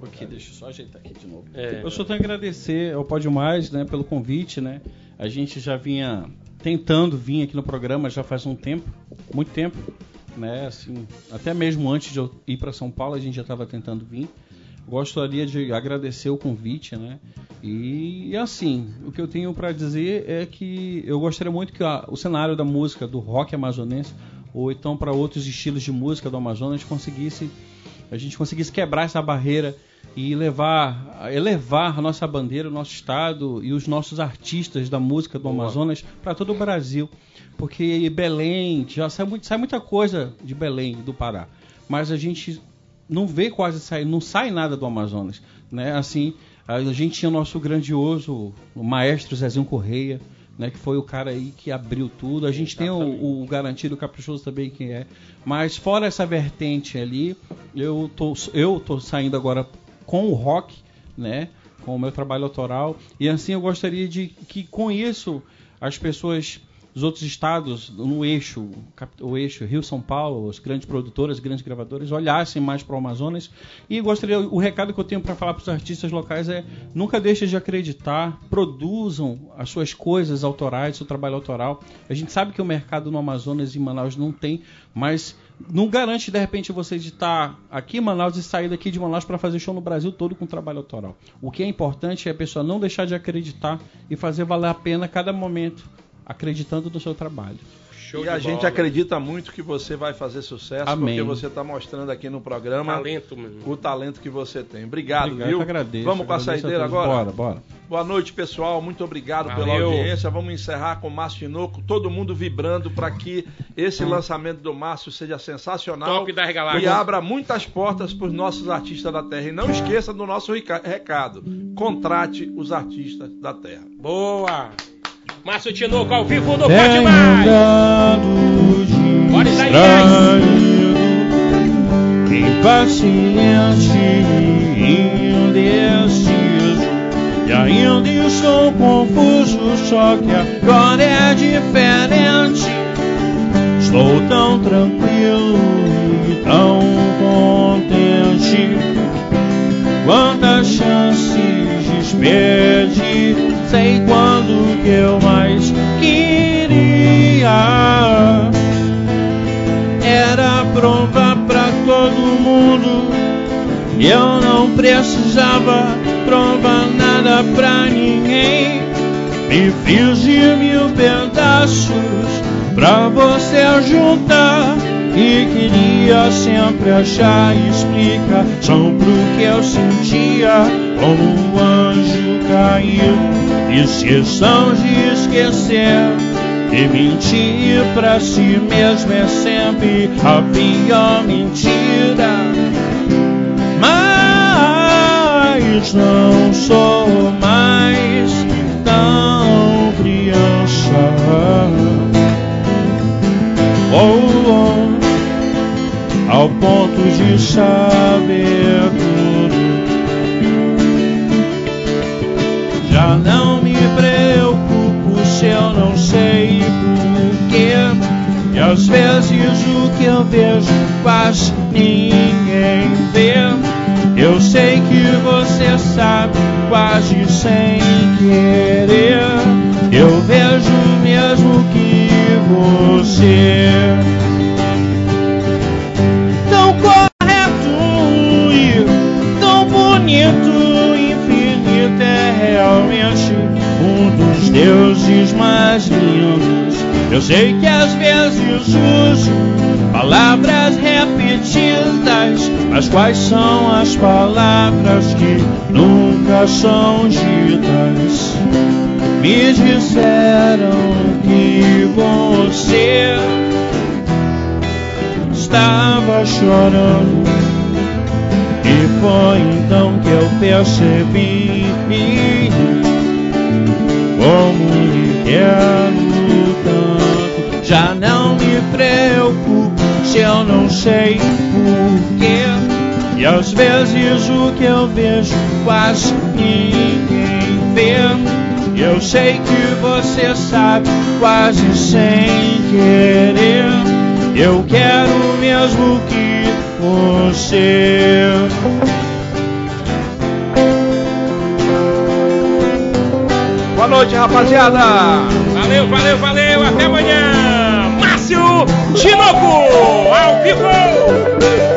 Ok, deixa eu só ajeitar aqui de novo. É. Eu só tenho a agradecer ao Pode Mais, né, pelo convite, né? A gente já vinha tentando vir aqui no programa já faz um tempo, muito tempo, né? Assim, até mesmo antes de eu ir para São Paulo, a gente já estava tentando vir. Gostaria de agradecer o convite, né? E, assim, o que eu tenho para dizer é que eu gostaria muito que a- o cenário da música, do rock amazonense, ou então para outros estilos de música do Amazonas, conseguisse a gente conseguisse quebrar essa barreira e levar, elevar a nossa bandeira, o nosso estado e os nossos artistas da música do Amazonas para todo o Brasil. Porque Belém, já sai, muito- sai muita coisa de Belém, do Pará. Mas a gente não vê quase sair, não sai nada do Amazonas. Né? Assim, a gente tinha o nosso grandioso o maestro Zezinho Correia, né, que foi o cara aí que abriu tudo. A gente tem o, o Garantido Caprichoso também, que é. Mas fora essa vertente ali, eu tô, eu tô saindo agora com o rock, né, com o meu trabalho autoral. E assim eu gostaria de que com isso as pessoas dos outros estados no eixo, o eixo Rio-São Paulo, as grandes produtoras, as grandes gravadoras, olhassem mais para o Amazonas. E gostaria, o recado que eu tenho para falar para os artistas locais é: nunca deixem de acreditar, produzam as suas coisas autorais, seu trabalho autoral. A gente sabe que o mercado no Amazonas e em Manaus não tem, mas não garante de repente você de estar aqui em Manaus e sair daqui de Manaus para fazer show no Brasil todo com trabalho autoral. O que é importante é a pessoa não deixar de acreditar e fazer valer a pena cada momento, acreditando no seu trabalho. Show e de a gente bola. acredita muito que você vai fazer sucesso, Amém. porque você está mostrando aqui no programa Talento, o talento que você tem. Obrigado, Obrigado, viu? eu agradeço. Vamos com a saideira agora? Bora, bora. Boa noite, pessoal. Muito obrigado pela Valeu. audiência. Vamos encerrar com o Márcio Tinoco, todo mundo vibrando para que esse lançamento do Márcio seja sensacional Top das galáxias. e abra muitas portas para os nossos artistas da terra. E não esqueça do nosso reca- recado: contrate os artistas da terra. Boa! Márcio Tinoco ao vivo no Pode Mais! Bora, Isaías! impaciente indeciso. E ainda estou confuso, só que agora é diferente. Estou tão tranquilo e tão contente. Quantas chances despedi, sei quando que eu mais queria. Era prova pra todo mundo. Eu não precisava provar nada pra ninguém. Me fiz de mil pedaços pra você juntar. E queria sempre achar explicação pro que eu sentia. Como um anjo caído, esqueção de esquecer. E mentir pra si mesmo é sempre a pior mentira. Mas não sou mais tão criança. Oh, oh, ao ponto de saber tudo. Não me preocupo se eu não sei porquê. E às vezes o que eu vejo quase ninguém vê. Eu sei que você sabe quase sem querer. Eu vejo mesmo que você Eu sei que às vezes uso palavras repetidas, mas quais são as palavras que nunca são ditas? Me disseram que você estava chorando. E foi então que eu percebi como quero tanto. Já não me preocupo se eu não sei porquê. E às vezes o que eu vejo quase ninguém vê. Eu sei que você sabe, quase sem querer. Eu quero mesmo que você. Boa noite, rapaziada. Valeu, valeu, valeu. Até amanhã. Márcio Tinoco, ao vivo.